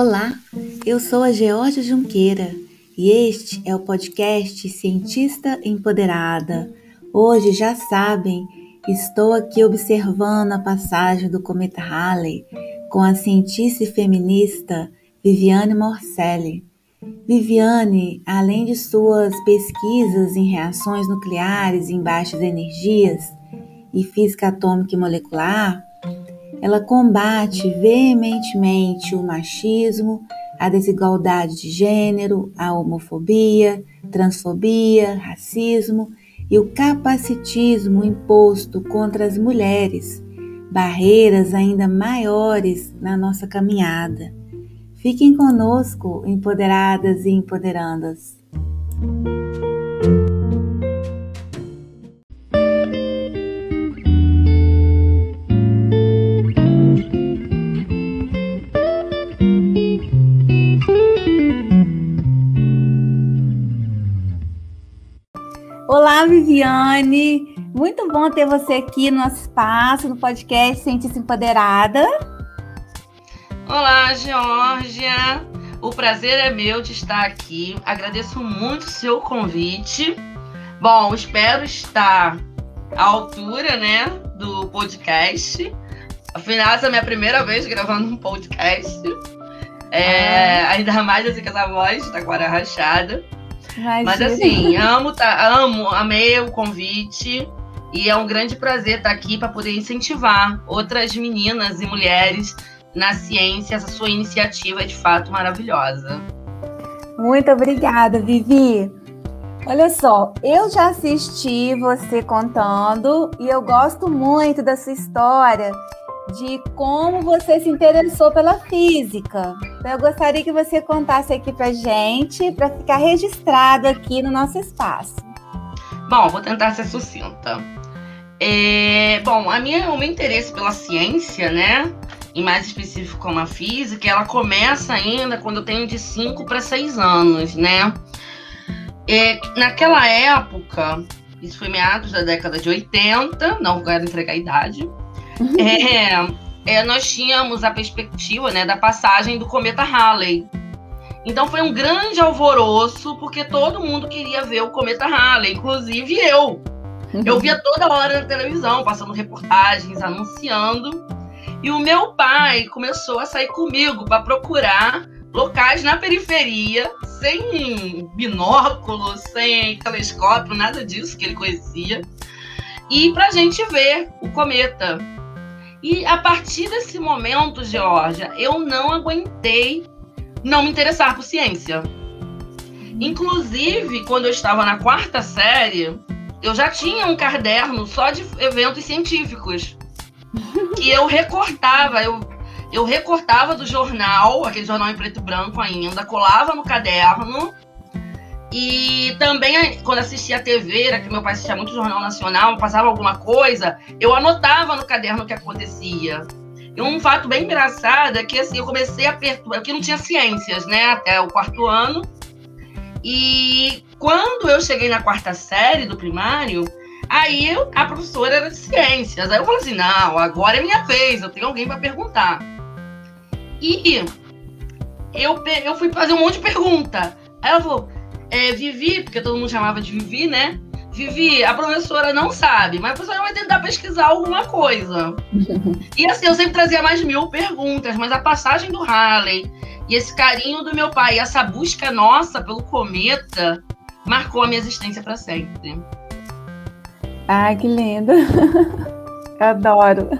Olá, eu sou a Georgia Junqueira e este é o podcast Cientista Empoderada. Hoje, já sabem, estou aqui observando a passagem do cometa Halley com a cientista e feminista Viviane Morcelli. Viviane, além de suas pesquisas em reações nucleares em baixas energias e física atômica e molecular, ela combate veementemente o machismo, a desigualdade de gênero, a homofobia, transfobia, racismo e o capacitismo imposto contra as mulheres, barreiras ainda maiores na nossa caminhada. Fiquem conosco, empoderadas e empoderandas. Olá, Viviane. Muito bom ter você aqui no nosso espaço, no podcast Cientista Empoderada. Olá, Georgia. O prazer é meu de estar aqui. Agradeço muito o seu convite. Bom, espero estar à altura, né, do podcast. Afinal, essa é a minha primeira vez gravando um podcast. É, ah. Ainda mais assim com essa voz, tá com a rachada. Imagina. Mas assim, amo, tá, amo, amei o convite. E é um grande prazer estar aqui para poder incentivar outras meninas e mulheres na ciência. Essa sua iniciativa é de fato maravilhosa. Muito obrigada, Vivi. Olha só, eu já assisti você contando e eu gosto muito da sua história de como você se interessou pela física. Então, eu gostaria que você contasse aqui para gente, para ficar registrado aqui no nosso espaço. Bom, vou tentar ser sucinta. É, bom, a minha, o meu interesse pela ciência, né, e mais específico como a física, ela começa ainda quando eu tenho de 5 para 6 anos, né? É, naquela época, isso foi meados da década de 80, não quero entregar a idade, é, é, nós tínhamos a perspectiva né, da passagem do cometa Halley. Então foi um grande alvoroço, porque todo mundo queria ver o cometa Halley, inclusive eu. Eu via toda hora na televisão, passando reportagens, anunciando. E o meu pai começou a sair comigo para procurar locais na periferia, sem binóculo, sem telescópio, nada disso que ele conhecia, e para a gente ver o cometa. E a partir desse momento, Georgia, eu não aguentei não me interessar por ciência. Inclusive, quando eu estava na quarta série, eu já tinha um caderno só de eventos científicos. que eu recortava, eu, eu recortava do jornal, aquele jornal em preto e branco ainda, colava no caderno e também, quando assistia a TV, era que meu pai assistia muito Jornal Nacional, passava alguma coisa, eu anotava no caderno o que acontecia. E um fato bem engraçado é que assim, eu comecei a perturbar, porque não tinha ciências, né, até o quarto ano. E quando eu cheguei na quarta série do primário, aí a professora era de ciências. Aí eu falei assim: não, agora é minha vez, eu tenho alguém para perguntar. E eu, eu fui fazer um monte de pergunta. Aí ela falou: é, Vivi, porque todo mundo chamava de Vivi, né? Vivi, a professora não sabe, mas a professora vai tentar pesquisar alguma coisa. e assim, eu sempre trazia mais mil perguntas, mas a passagem do Halley e esse carinho do meu pai, essa busca nossa pelo cometa, marcou a minha existência para sempre. Ai, que lindo! Adoro.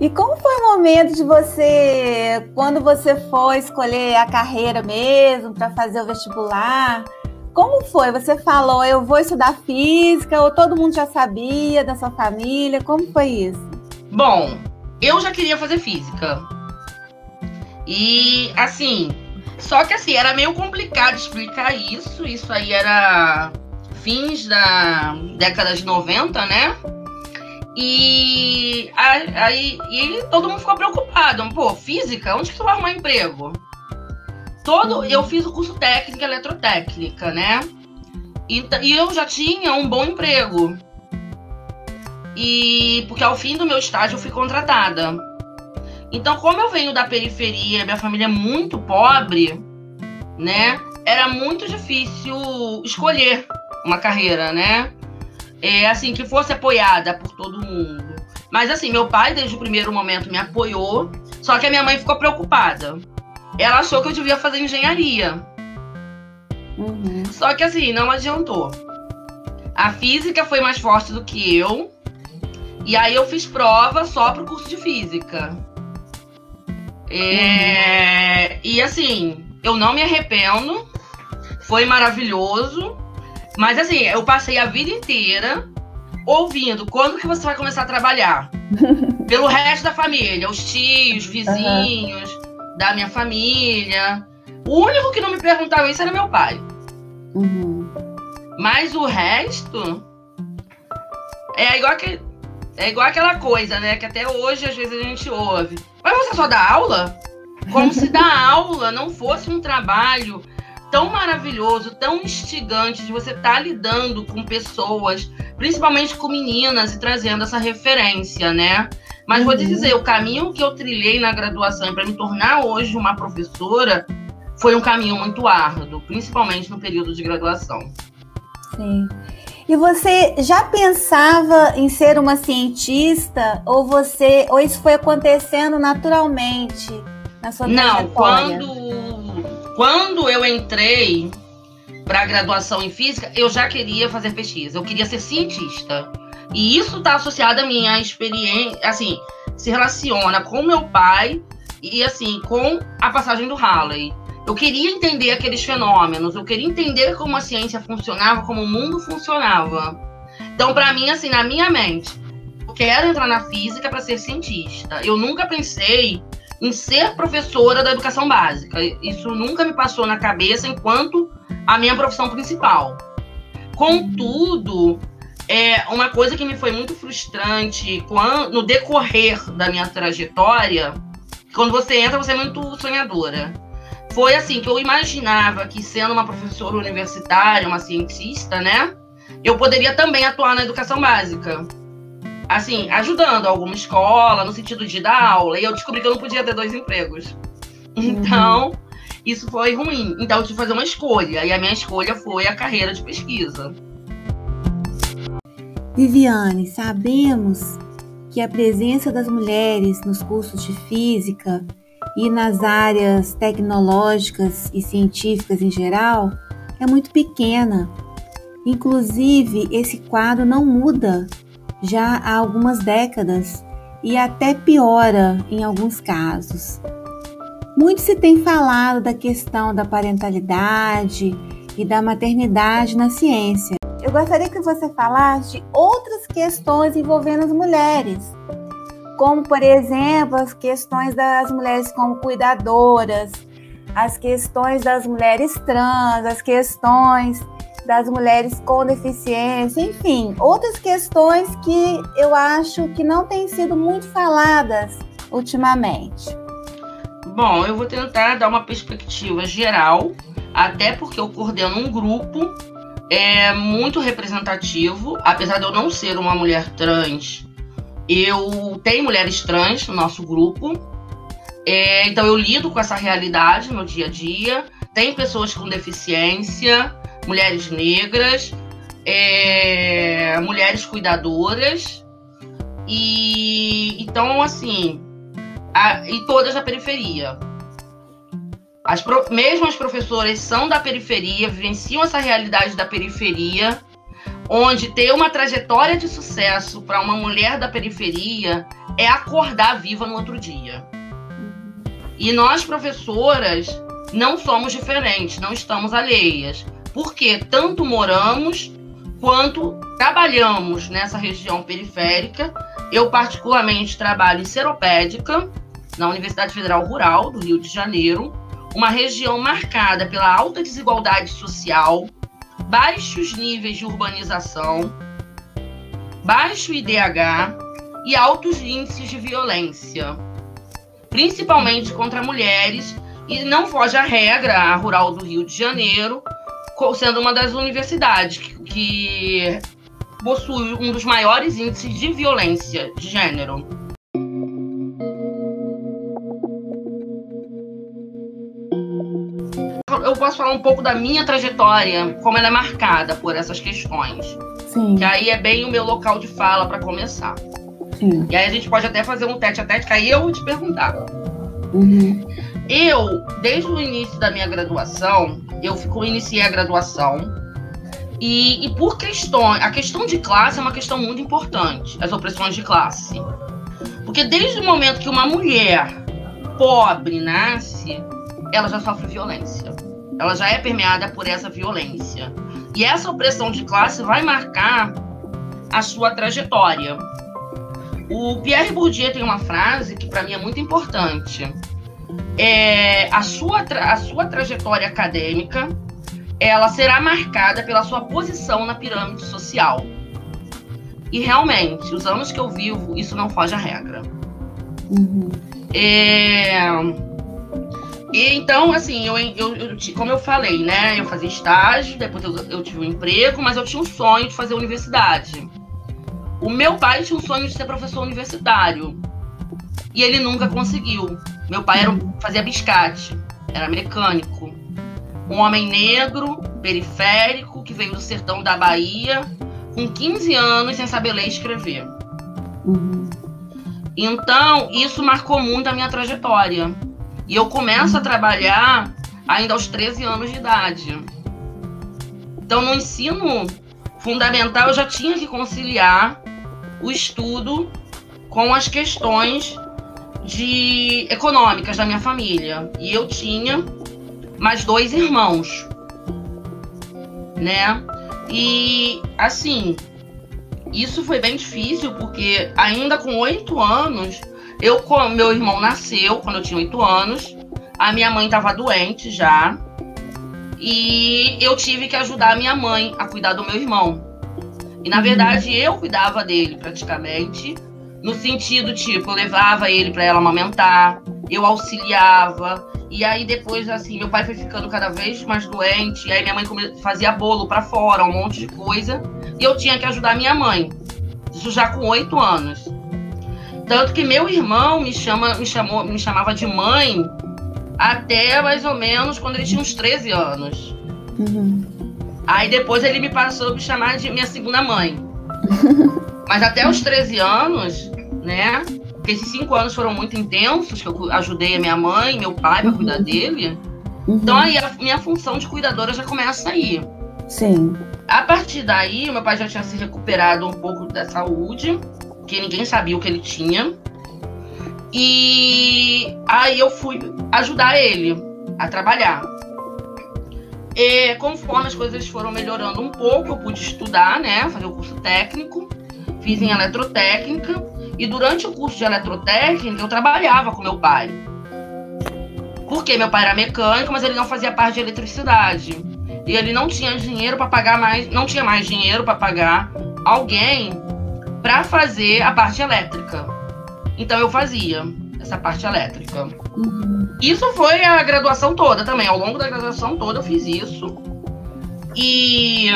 E como foi o momento de você, quando você foi escolher a carreira mesmo, para fazer o vestibular? Como foi? Você falou, eu vou estudar física, ou todo mundo já sabia da sua família? Como foi isso? Bom, eu já queria fazer física. E, assim, só que assim, era meio complicado explicar isso. Isso aí era fins da década de 90, né? E aí e todo mundo ficou preocupado. Pô, física? Onde que tu vai arrumar emprego? Todo, uhum. eu fiz o curso técnico eletrotécnica, né? E, e eu já tinha um bom emprego. E porque ao fim do meu estágio eu fui contratada. Então, como eu venho da periferia, minha família é muito pobre, né? Era muito difícil escolher uma carreira, né? É, assim, que fosse apoiada por todo mundo. Mas assim, meu pai, desde o primeiro momento, me apoiou, só que a minha mãe ficou preocupada. Ela achou que eu devia fazer engenharia. Uhum. Só que assim, não adiantou. A física foi mais forte do que eu. E aí eu fiz prova só pro curso de física. É... Uhum. E assim, eu não me arrependo. Foi maravilhoso. Mas assim, eu passei a vida inteira ouvindo quando que você vai começar a trabalhar. Pelo resto da família, os tios, vizinhos uhum. da minha família. O único que não me perguntava isso era meu pai. Uhum. Mas o resto é igual que é igual aquela coisa, né? Que até hoje às vezes a gente ouve. Mas você só dá aula? Como se dar aula não fosse um trabalho tão maravilhoso, tão instigante de você estar tá lidando com pessoas, principalmente com meninas, e trazendo essa referência, né? Mas uhum. vou te uhum. dizer, o caminho que eu trilhei na graduação para me tornar hoje uma professora foi um caminho muito árduo, principalmente no período de graduação. Sim. E você já pensava em ser uma cientista ou você ou isso foi acontecendo naturalmente na sua Não, quando quando eu entrei para a graduação em física, eu já queria fazer pesquisa, eu queria ser cientista. E isso está associado à minha experiência, assim, se relaciona com meu pai e assim, com a passagem do Halley. Eu queria entender aqueles fenômenos, eu queria entender como a ciência funcionava, como o mundo funcionava. Então, para mim, assim, na minha mente, eu quero entrar na física para ser cientista. Eu nunca pensei em ser professora da educação básica. Isso nunca me passou na cabeça enquanto a minha profissão principal. Contudo, é uma coisa que me foi muito frustrante quando, no decorrer da minha trajetória, quando você entra, você é muito sonhadora foi assim que eu imaginava que sendo uma professora universitária, uma cientista, né, eu poderia também atuar na educação básica. Assim, ajudando alguma escola, no sentido de dar aula, e eu descobri que eu não podia ter dois empregos. Então, uhum. isso foi ruim. Então, eu tive que fazer uma escolha, e a minha escolha foi a carreira de pesquisa. Viviane, sabemos que a presença das mulheres nos cursos de física e nas áreas tecnológicas e científicas em geral é muito pequena. Inclusive, esse quadro não muda já há algumas décadas e até piora em alguns casos. Muito se tem falado da questão da parentalidade e da maternidade na ciência. Eu gostaria que você falasse de outras questões envolvendo as mulheres, como, por exemplo, as questões das mulheres como cuidadoras, as questões das mulheres trans, as questões das mulheres com deficiência, enfim, outras questões que eu acho que não têm sido muito faladas ultimamente. Bom, eu vou tentar dar uma perspectiva geral, até porque eu coordeno um grupo é muito representativo, apesar de eu não ser uma mulher trans eu tenho mulheres trans no nosso grupo, é, então eu lido com essa realidade no dia a dia. Tem pessoas com deficiência, mulheres negras, é, mulheres cuidadoras e então assim a, e todas da periferia. As pro, mesmo as professoras são da periferia, vivenciam essa realidade da periferia onde ter uma trajetória de sucesso para uma mulher da periferia é acordar viva no outro dia. E nós, professoras, não somos diferentes, não estamos alheias, porque tanto moramos quanto trabalhamos nessa região periférica. Eu, particularmente, trabalho em Seropédica, na Universidade Federal Rural do Rio de Janeiro, uma região marcada pela alta desigualdade social, baixos níveis de urbanização, baixo IDH e altos índices de violência, principalmente contra mulheres, e não foge à regra a Rural do Rio de Janeiro, sendo uma das universidades que, que possui um dos maiores índices de violência de gênero. Eu posso falar um pouco da minha trajetória, como ela é marcada por essas questões. Sim. Que aí é bem o meu local de fala para começar. Sim. E aí a gente pode até fazer um tete a tete, que aí eu vou te perguntar. Uhum. Eu, desde o início da minha graduação, eu fico, iniciei a graduação. E, e por questões. A questão de classe é uma questão muito importante, as opressões de classe. Porque desde o momento que uma mulher pobre nasce, ela já sofre violência. Ela já é permeada por essa violência. E essa opressão de classe vai marcar a sua trajetória. O Pierre Bourdieu tem uma frase que para mim é muito importante. É, a, sua a sua trajetória acadêmica ela será marcada pela sua posição na pirâmide social. E realmente, os anos que eu vivo, isso não foge à regra. Uhum. É... E então, assim, eu, eu, eu, como eu falei, né? Eu fazia estágio, depois eu, eu tive um emprego, mas eu tinha um sonho de fazer universidade. O meu pai tinha um sonho de ser professor universitário. E ele nunca conseguiu. Meu pai era, fazia biscate, era mecânico. Um homem negro, periférico, que veio do sertão da Bahia, com 15 anos, sem saber ler e escrever. Uhum. Então, isso marcou muito a minha trajetória. E eu começo a trabalhar ainda aos 13 anos de idade. Então, no ensino fundamental, eu já tinha que conciliar o estudo com as questões de econômicas da minha família. E eu tinha mais dois irmãos, né? E assim, isso foi bem difícil porque ainda com oito anos, eu meu irmão nasceu quando eu tinha oito anos, a minha mãe estava doente já e eu tive que ajudar a minha mãe a cuidar do meu irmão. E na verdade eu cuidava dele praticamente, no sentido tipo, eu levava ele para ela amamentar, eu auxiliava, e aí depois, assim, meu pai foi ficando cada vez mais doente. E aí minha mãe fazia bolo para fora, um monte de coisa. E eu tinha que ajudar minha mãe. Isso já com oito anos. Tanto que meu irmão me, chama, me, chamou, me chamava de mãe até mais ou menos quando ele tinha uns 13 anos. Uhum. Aí depois ele me passou a me chamar de minha segunda mãe. Mas até os 13 anos, né? Porque esses cinco anos foram muito intensos, que eu ajudei a minha mãe, meu pai para cuidar dele. Uhum. Então aí a minha função de cuidadora já começa aí. Sim. A partir daí, meu pai já tinha se recuperado um pouco da saúde, que ninguém sabia o que ele tinha. E aí eu fui ajudar ele a trabalhar. E conforme as coisas foram melhorando um pouco, eu pude estudar, né? Fazer o curso técnico. Fiz em eletrotécnica. E durante o curso de eletrotécnica, eu trabalhava com meu pai. Porque meu pai era mecânico, mas ele não fazia parte de eletricidade. E ele não tinha dinheiro para pagar mais, não tinha mais dinheiro para pagar alguém para fazer a parte elétrica. Então eu fazia essa parte elétrica. Uhum. Isso foi a graduação toda também. Ao longo da graduação toda eu fiz isso. E,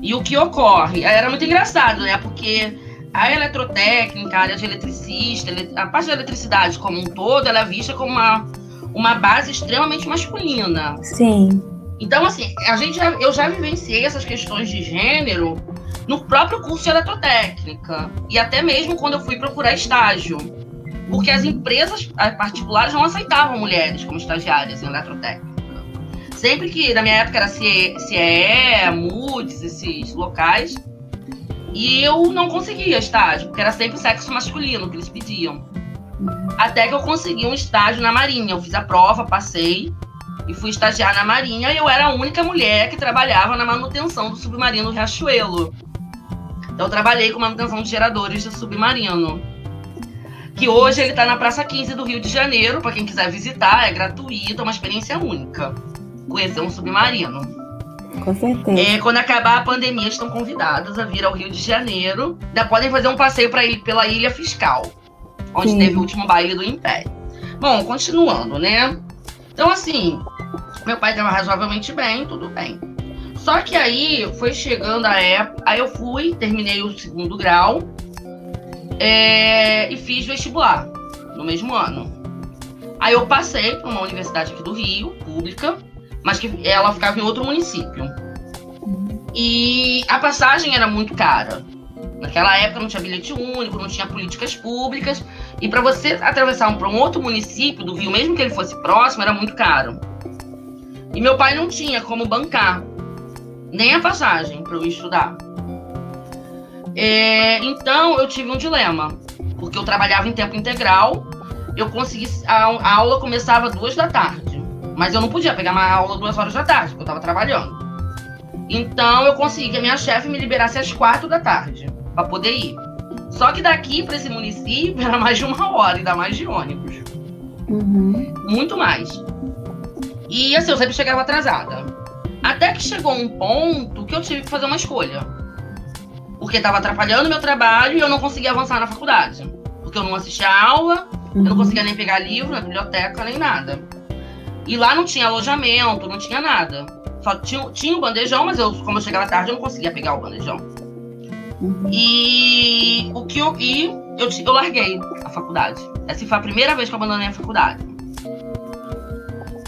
e o que ocorre? Era muito engraçado, né? Porque a eletrotécnica, a área de eletricista, a parte da eletricidade como um todo, ela é vista como uma, uma base extremamente masculina. Sim. Então, assim, a gente já, eu já vivenciei essas questões de gênero no próprio curso de eletrotécnica e até mesmo quando eu fui procurar estágio. Porque as empresas particulares não aceitavam mulheres como estagiárias em eletrotécnica. Sempre que, na minha época, era CIE, CIE Moods, esses locais, e eu não conseguia estágio, porque era sempre sexo masculino que eles pediam. Até que eu consegui um estágio na Marinha. Eu fiz a prova, passei e fui estagiar na Marinha. E eu era a única mulher que trabalhava na manutenção do submarino Riachuelo. Então eu trabalhei com manutenção de geradores de submarino. Que hoje ele está na Praça 15 do Rio de Janeiro. Para quem quiser visitar, é gratuito, é uma experiência única. Conhecer um submarino. Com certeza. É, quando acabar a pandemia, estão convidadas a vir ao Rio de Janeiro. Ainda podem fazer um passeio pra, pela Ilha Fiscal, onde Sim. teve o último baile do Império. Bom, continuando, né? Então, assim, meu pai estava razoavelmente bem, tudo bem. Só que aí foi chegando a época. Aí eu fui, terminei o segundo grau é, e fiz vestibular no mesmo ano. Aí eu passei para uma universidade aqui do Rio, pública, mas que ela ficava em outro município. E a passagem era muito cara. Naquela época não tinha bilhete único, não tinha políticas públicas. E para você atravessar um, para um outro município do Rio, mesmo que ele fosse próximo, era muito caro. E meu pai não tinha como bancar nem a passagem para eu estudar. É, então eu tive um dilema, porque eu trabalhava em tempo integral. Eu consegui a, a aula começava duas da tarde, mas eu não podia pegar uma aula duas horas da tarde, porque eu estava trabalhando. Então eu consegui que a minha chefe me liberasse às quatro da tarde para poder ir. Só que daqui para esse município era mais de uma hora, ainda mais de ônibus. Uhum. Muito mais. E assim, eu sempre chegava atrasada. Até que chegou um ponto que eu tive que fazer uma escolha. Porque estava atrapalhando meu trabalho e eu não conseguia avançar na faculdade. Porque eu não assistia aula, uhum. eu não uhum. conseguia nem pegar livro na biblioteca, nem nada. E lá não tinha alojamento, não tinha nada. Só tinha, tinha o bandejão, mas eu, como eu chegava tarde, eu não conseguia pegar o bandejão. Uhum. E o que eu, e eu, eu larguei a faculdade. Essa foi a primeira vez que eu abandonei a faculdade.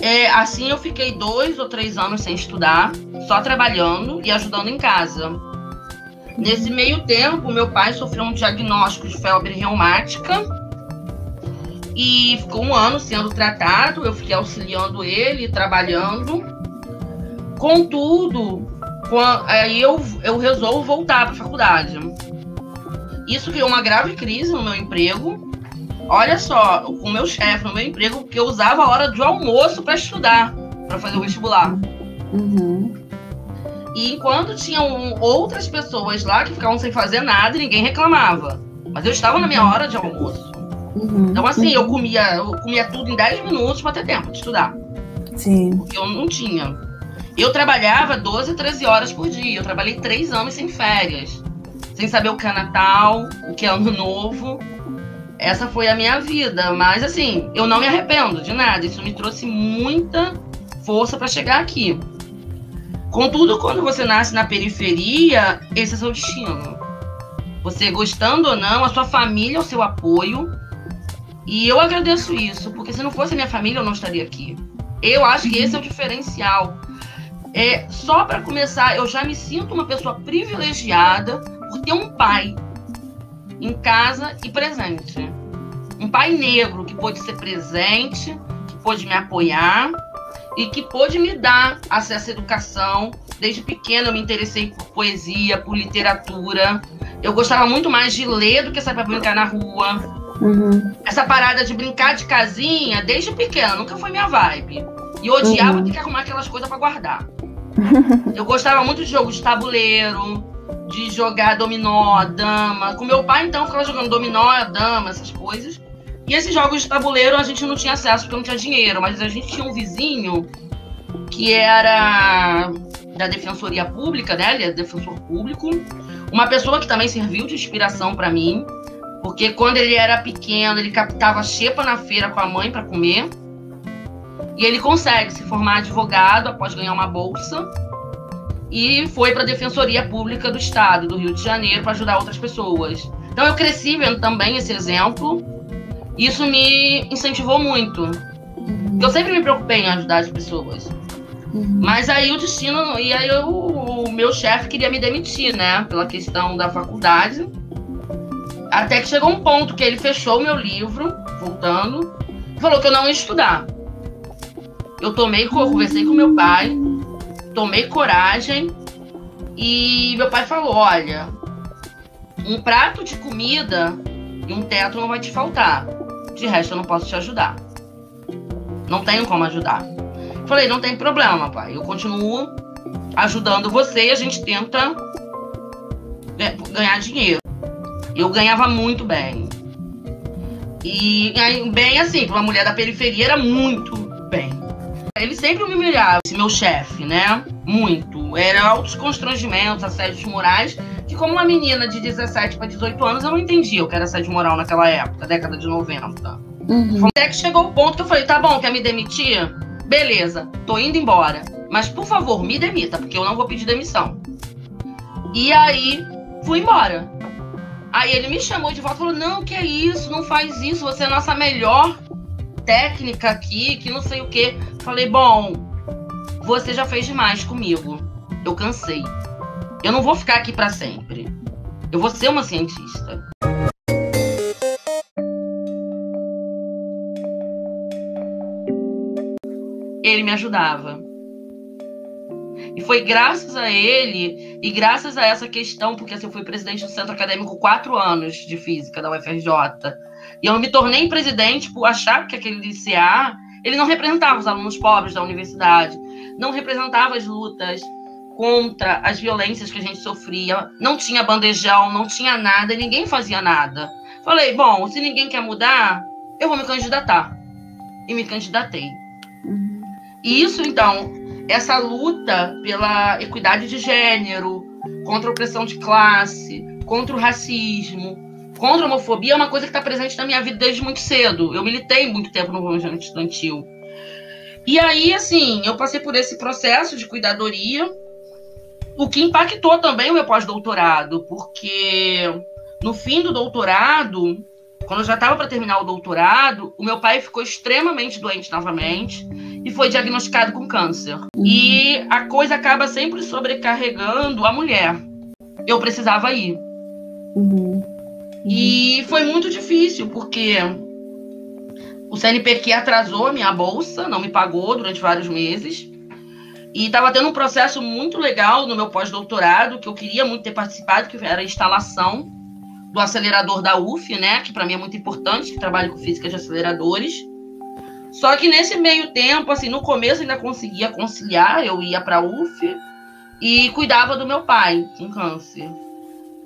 É, assim eu fiquei dois ou três anos sem estudar, só trabalhando e ajudando em casa. Nesse meio tempo, meu pai sofreu um diagnóstico de febre reumática e ficou um ano sendo tratado. Eu fiquei auxiliando ele, trabalhando. Contudo, aí eu, eu resolvo voltar para a faculdade. Isso criou uma grave crise no meu emprego. Olha só, com o meu chefe no meu emprego, porque eu usava a hora de almoço para estudar, para fazer o vestibular. Uhum. E enquanto tinham outras pessoas lá que ficavam sem fazer nada e ninguém reclamava. Mas eu estava na minha hora de almoço. Uhum. Então, assim, eu comia, eu comia tudo em 10 minutos para ter tempo de estudar. Sim. Porque eu não tinha. Eu trabalhava 12, 13 horas por dia. Eu trabalhei três anos sem férias. Sem saber o que é Natal, o que é Ano Novo. Essa foi a minha vida. Mas, assim, eu não me arrependo de nada. Isso me trouxe muita força para chegar aqui. Contudo, quando você nasce na periferia, esse é seu destino. Você gostando ou não, a sua família é o seu apoio. E eu agradeço isso, porque se não fosse minha família, eu não estaria aqui. Eu acho que esse é o diferencial. É, só para começar, eu já me sinto uma pessoa privilegiada por ter um pai em casa e presente. Um pai negro que pôde ser presente, que pôde me apoiar e que pôde me dar acesso à educação. Desde pequena eu me interessei por poesia, por literatura. Eu gostava muito mais de ler do que saber brincar na rua. Uhum. Essa parada de brincar de casinha, desde pequena, nunca foi minha vibe. E eu odiava uhum. ter que arrumar aquelas coisas para guardar. eu gostava muito de jogos de tabuleiro, de jogar dominó, dama. Com meu pai, então, ficava jogando dominó, dama, essas coisas. E esses jogos de tabuleiro a gente não tinha acesso porque não tinha dinheiro, mas a gente tinha um vizinho que era da Defensoria Pública, né? Ele é defensor público. Uma pessoa que também serviu de inspiração para mim, porque quando ele era pequeno, ele captava xepa na feira com a mãe para comer. E ele consegue se formar advogado após ganhar uma bolsa e foi para a Defensoria Pública do Estado do Rio de Janeiro para ajudar outras pessoas. Então eu cresci vendo também esse exemplo isso me incentivou muito. Eu sempre me preocupei em ajudar as pessoas. Uhum. Mas aí o destino. E aí eu, o meu chefe queria me demitir, né? Pela questão da faculdade. Até que chegou um ponto que ele fechou o meu livro, voltando, e falou que eu não ia estudar. Eu tomei, conversei com meu pai, tomei coragem, e meu pai falou: olha, um prato de comida e um teto não vai te faltar. De resto, eu não posso te ajudar. Não tenho como ajudar. Falei, não tem problema, pai. Eu continuo ajudando você e a gente tenta ganhar dinheiro. Eu ganhava muito bem. E bem assim, para uma mulher da periferia era muito bem. Ele sempre me humilhava, esse meu chefe, né? Muito. Era altos constrangimentos, assédios morais que como uma menina de 17 para 18 anos, eu não entendia o que era assédio moral naquela época, década de 90. Uhum. Até que chegou o ponto que eu falei, tá bom, quer me demitir? Beleza, tô indo embora. Mas, por favor, me demita, porque eu não vou pedir demissão. E aí, fui embora. Aí ele me chamou de volta e falou, não, que é isso, não faz isso, você é a nossa melhor técnica aqui, que não sei o quê. Falei, bom, Você já fez demais comigo. Eu cansei. Eu não vou ficar aqui para sempre. Eu vou ser uma cientista. Ele me ajudava. E foi graças a ele e graças a essa questão, porque assim, eu fui presidente do Centro Acadêmico quatro anos de física da UFRJ. E eu me tornei presidente por achar que aquele LCA ele não representava os alunos pobres da universidade, não representava as lutas contra as violências que a gente sofria, não tinha bandejão, não tinha nada, ninguém fazia nada. Falei, bom, se ninguém quer mudar, eu vou me candidatar. E me candidatei. Uhum. E isso, então, essa luta pela equidade de gênero, contra a opressão de classe, contra o racismo, contra a homofobia é uma coisa que está presente na minha vida desde muito cedo. Eu militei muito tempo no movimento estudantil. E aí, assim, eu passei por esse processo de cuidadoria, o que impactou também o meu pós-doutorado, porque no fim do doutorado, quando eu já estava para terminar o doutorado, o meu pai ficou extremamente doente novamente e foi diagnosticado com câncer. E a coisa acaba sempre sobrecarregando a mulher. Eu precisava ir. Uhum. E foi muito difícil, porque o CNPq atrasou a minha bolsa, não me pagou durante vários meses. E estava tendo um processo muito legal no meu pós-doutorado, que eu queria muito ter participado, que era a instalação do acelerador da UF, né? Que para mim é muito importante, que trabalho com física de aceleradores. Só que nesse meio tempo, assim, no começo ainda conseguia conciliar, eu ia para UF e cuidava do meu pai com câncer.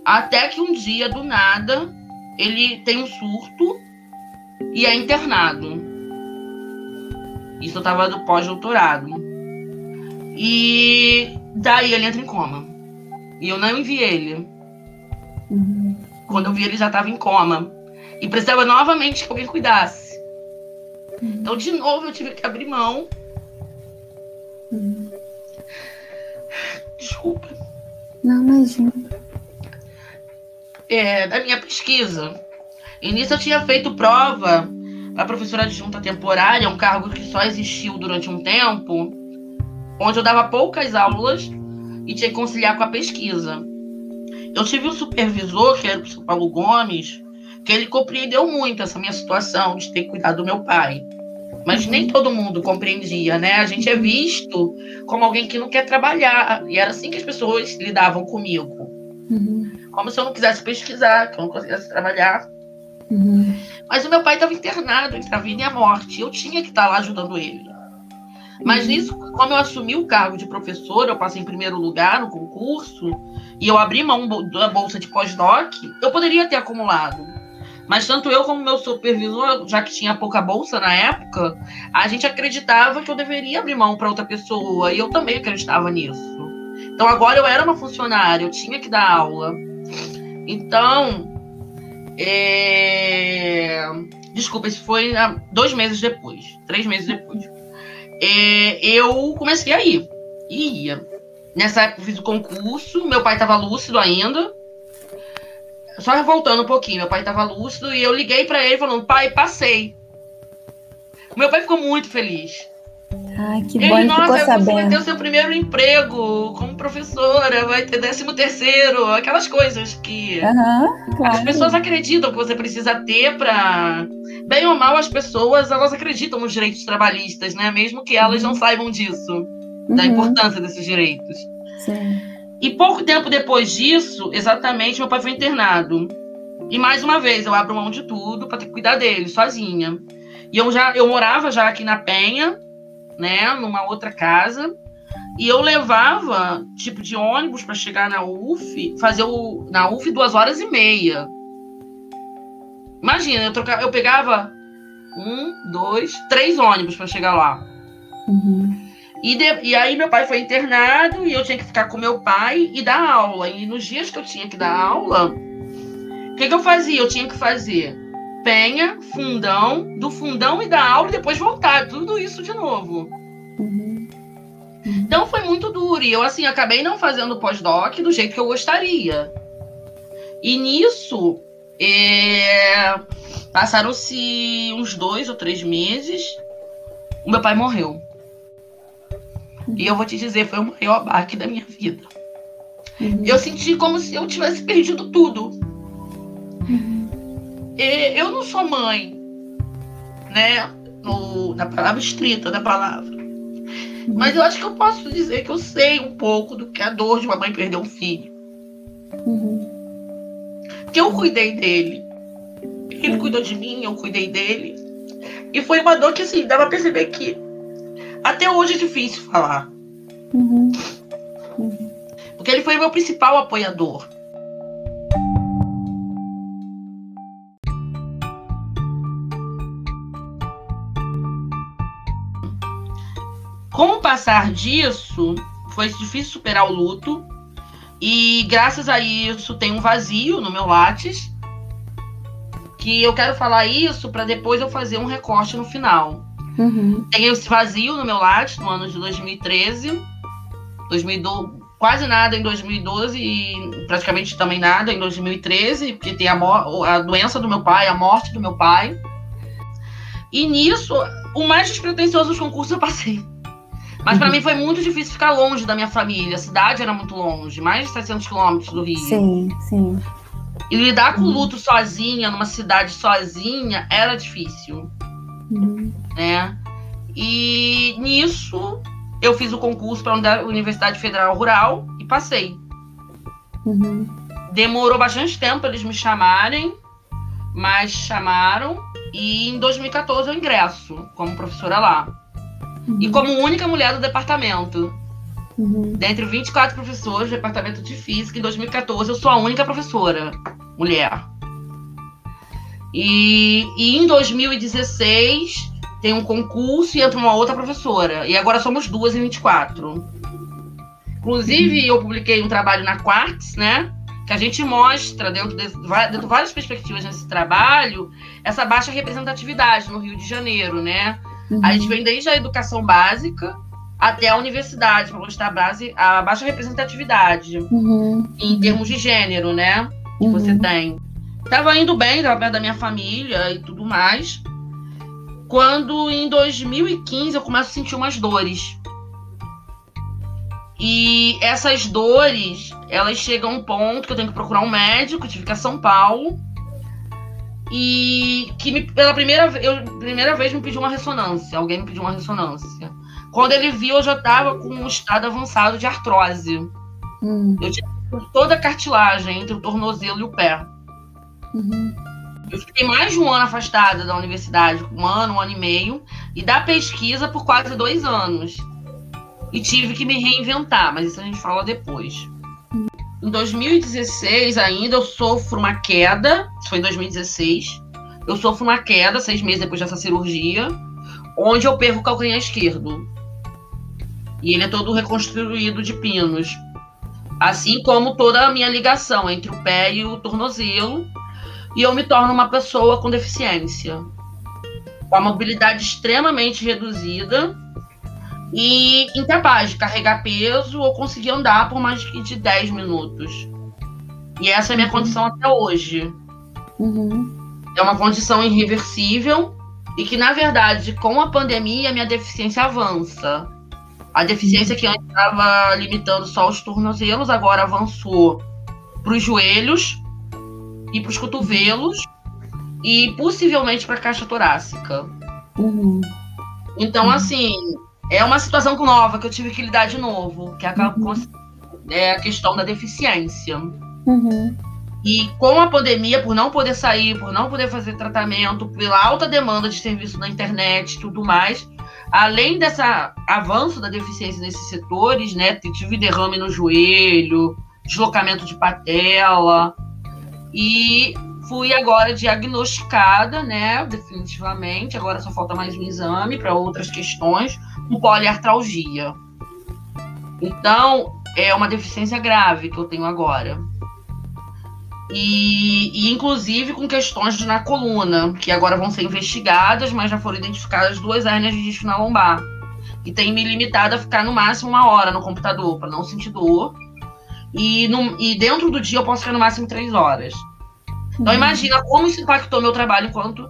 Até que um dia, do nada, ele tem um surto e é internado. Isso eu tava do pós-doutorado. E daí ele entra em coma. E eu não enviei ele. Uhum. Quando eu vi, ele já estava em coma. E precisava novamente que alguém cuidasse. Então, de novo, eu tive que abrir mão. Desculpa. Não, imagina. É, da minha pesquisa. E nisso eu tinha feito prova a professora adjunta temporária, um cargo que só existiu durante um tempo, onde eu dava poucas aulas e tinha que conciliar com a pesquisa. Eu tive um supervisor, que era o Paulo Gomes, que ele compreendeu muito essa minha situação de ter cuidado do meu pai. Mas nem todo mundo compreendia, né? A gente é visto como alguém que não quer trabalhar. E era assim que as pessoas lidavam comigo. Uhum. Como se eu não quisesse pesquisar, que eu não quisesse trabalhar. Uhum. Mas o meu pai estava internado entre a vida e a morte. Eu tinha que estar lá ajudando ele. Mas uhum. nisso, como eu assumi o cargo de professor, eu passei em primeiro lugar no concurso, e eu abri mão da bolsa de pós-doc, eu poderia ter acumulado. Mas tanto eu como meu supervisor, já que tinha pouca bolsa na época, a gente acreditava que eu deveria abrir mão para outra pessoa. E eu também acreditava nisso. Então agora eu era uma funcionária, eu tinha que dar aula. Então, é... desculpa, isso foi dois meses depois, três meses depois. É, eu comecei a ir. E ia. Nessa época eu fiz o concurso, meu pai estava lúcido ainda. Só voltando um pouquinho, meu pai estava lúcido e eu liguei para ele falando: pai, passei. Meu pai ficou muito feliz. Ai, que ele, bom, ele nossa, você vai ter o seu primeiro emprego como professora, vai ter décimo terceiro, aquelas coisas que uhum, claro. as pessoas acreditam que você precisa ter para bem ou mal as pessoas elas acreditam nos direitos trabalhistas, né? Mesmo que elas uhum. não saibam disso, uhum. da importância desses direitos. Sim. E pouco tempo depois disso, exatamente, meu pai foi internado. E mais uma vez, eu abro mão de tudo para ter que cuidar dele, sozinha. E eu já eu morava já aqui na Penha, né, numa outra casa, e eu levava tipo de ônibus para chegar na UF, fazer o na UF duas horas e meia. Imagina, eu trocava, eu pegava um, dois, três ônibus para chegar lá. Uhum. E, de, e aí meu pai foi internado e eu tinha que ficar com meu pai e dar aula. E nos dias que eu tinha que dar aula, o que, que eu fazia? Eu tinha que fazer penha, fundão, do fundão e da aula e depois voltar. Tudo isso de novo. Então foi muito duro. E eu, assim, acabei não fazendo pós-doc do jeito que eu gostaria. E nisso, é... passaram-se uns dois ou três meses. O meu pai morreu. E eu vou te dizer, foi o maior baque da minha vida. Uhum. Eu senti como se eu tivesse perdido tudo. Uhum. eu não sou mãe, né? No, na palavra estrita da palavra. Mas eu acho que eu posso dizer que eu sei um pouco do que é a dor de uma mãe perder um filho. Que eu cuidei dele. Ele cuidou de mim, eu cuidei dele. E foi uma dor que, assim, dava pra perceber que até hoje é difícil falar. Uhum. Uhum. Porque ele foi meu principal apoiador. Com o passar disso, foi difícil superar o luto. E graças a isso tem um vazio no meu Lattes. Que eu quero falar isso para depois eu fazer um recorte no final. Uhum. Tem esse vazio no meu Lattes no ano de 2013. 2012, quase nada em 2012 e praticamente também nada em 2013, porque tem a, a doença do meu pai, a morte do meu pai. E nisso, o mais despretensioso dos concursos eu passei. Mas para uhum. mim foi muito difícil ficar longe da minha família. A cidade era muito longe, mais de 700 quilômetros do Rio. Sim, sim. E lidar com o uhum. luto sozinha, numa cidade sozinha, era difícil. Uhum. Né? E nisso eu fiz o concurso para a Universidade Federal Rural e passei. Uhum. Demorou bastante tempo para eles me chamarem, mas chamaram e em 2014 eu ingresso como professora lá. Uhum. E como única mulher do departamento. Uhum. Dentre 24 professores do departamento de física, em 2014 eu sou a única professora mulher. E, e em 2016 tem um concurso e entra uma outra professora. E agora somos duas em 24. Inclusive, eu publiquei um trabalho na Quartz, né? Que a gente mostra, dentro de, dentro de várias perspectivas nesse trabalho, essa baixa representatividade no Rio de Janeiro, né? Uhum. A gente vem desde a educação básica até a universidade, para mostrar a, base, a baixa representatividade uhum. em termos de gênero, né? Que uhum. você tem. Tava indo bem, tava perto da minha família e tudo mais quando em 2015 eu começo a sentir umas dores. E essas dores, elas chegam a um ponto que eu tenho que procurar um médico, tive que ir a São Paulo. E que me, pela primeira, eu, primeira vez me pediu uma ressonância. Alguém me pediu uma ressonância. Quando ele viu, eu já estava com um estado avançado de artrose. Hum. Eu tinha toda a cartilagem entre o tornozelo e o pé. Uhum. Eu fiquei mais de um ano afastada da universidade, um ano, um ano e meio, e da pesquisa por quase dois anos. E tive que me reinventar, mas isso a gente fala depois. Em 2016 ainda eu sofro uma queda, foi em 2016. Eu sofro uma queda seis meses depois dessa cirurgia, onde eu perco o calcanhar esquerdo. E ele é todo reconstruído de pinos. Assim como toda a minha ligação entre o pé e o tornozelo, e eu me torno uma pessoa com deficiência, com a mobilidade extremamente reduzida e incapaz de carregar peso ou conseguir andar por mais de 10 minutos. E essa é a minha uhum. condição até hoje. Uhum. É uma condição irreversível e que, na verdade, com a pandemia, minha deficiência avança. A deficiência que antes estava limitando só os tornozelos, agora avançou para os joelhos e para os cotovelos e possivelmente para a caixa torácica. Uhum. Então, uhum. assim, é uma situação nova que eu tive que lidar de novo, que é a, uhum. é a questão da deficiência. Uhum. E com a pandemia, por não poder sair, por não poder fazer tratamento, pela alta demanda de serviço na internet e tudo mais, além desse avanço da deficiência nesses setores, né, tive derrame no joelho, deslocamento de patela, e fui agora diagnosticada, né, definitivamente, agora só falta mais um exame para outras questões, com poliartralgia. Então, é uma deficiência grave que eu tenho agora. E, e, inclusive com questões na coluna, que agora vão ser investigadas, mas já foram identificadas duas hérnias de disco na lombar. E tem me limitado a ficar no máximo uma hora no computador, para não sentir dor e, no, e dentro do dia eu posso ficar no máximo três horas. Então uhum. imagina como isso impactou meu trabalho enquanto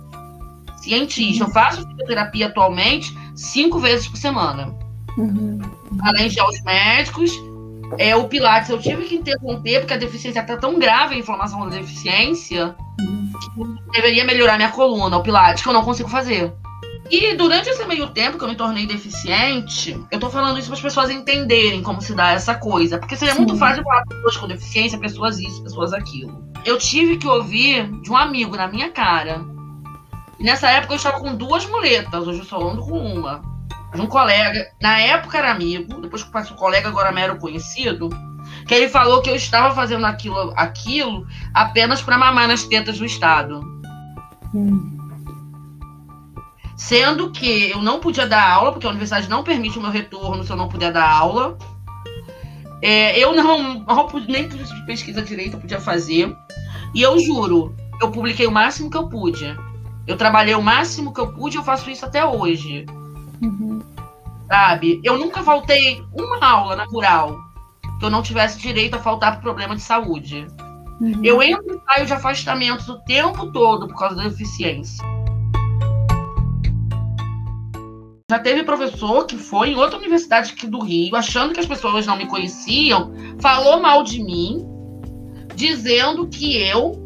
cientista. Eu faço fisioterapia atualmente cinco vezes por semana. uhum. além de aos médicos. É, o Pilates eu tive que interromper porque a deficiência está tão grave, a inflamação da deficiência, uhum. que deveria melhorar minha coluna, o Pilates, que eu não consigo fazer. E durante esse meio tempo que eu me tornei deficiente, eu tô falando isso para as pessoas entenderem como se dá essa coisa. Porque seria Sim. muito fácil falar pessoas com deficiência, pessoas isso, pessoas aquilo. Eu tive que ouvir de um amigo na minha cara. E nessa época eu estava com duas muletas, hoje eu só ando com uma. De um colega, na época era amigo, depois que passou colega, agora mero conhecido, que ele falou que eu estava fazendo aquilo, aquilo apenas para mamar nas tetas do Estado. Hum. Sendo que eu não podia dar aula, porque a universidade não permite o meu retorno se eu não puder dar aula. É, eu não, nem pesquisa direito eu podia fazer. E eu juro, eu publiquei o máximo que eu pude. Eu trabalhei o máximo que eu pude e eu faço isso até hoje. Uhum. Sabe? Eu nunca faltei uma aula na rural que eu não tivesse direito a faltar por problema de saúde. Uhum. Eu entro e saio de afastamentos o tempo todo por causa da deficiência. Já teve professor que foi em outra universidade aqui do Rio, achando que as pessoas não me conheciam, falou mal de mim, dizendo que eu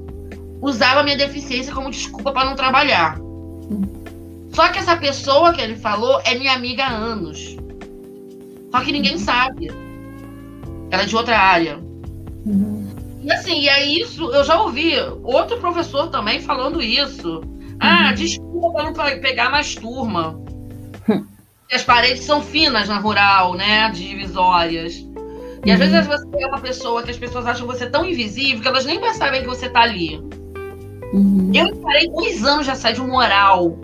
usava minha deficiência como desculpa para não trabalhar. Só que essa pessoa que ele falou é minha amiga há anos. Só que ninguém sabe. Ela é de outra área. Uhum. E assim, e é isso, eu já ouvi outro professor também falando isso. Ah, uhum. desculpa para não pegar mais turma as paredes são finas na rural, né? Divisórias. E às uhum. vezes você é uma pessoa que as pessoas acham você tão invisível que elas nem percebem que você tá ali. Uhum. Eu parei dois anos de assédio moral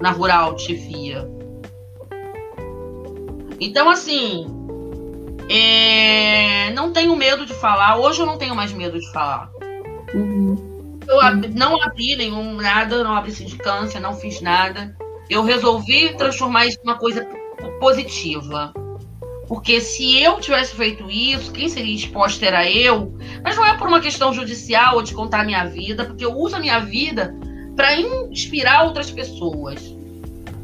na rural de chefia. Então, assim, é... não tenho medo de falar. Hoje eu não tenho mais medo de falar. Uhum. Eu ab... não abri nenhum nada, não abri sindicância, não fiz nada eu resolvi transformar isso numa coisa positiva. Porque se eu tivesse feito isso, quem seria exposto era eu. Mas não é por uma questão judicial ou de contar a minha vida, porque eu uso a minha vida para inspirar outras pessoas.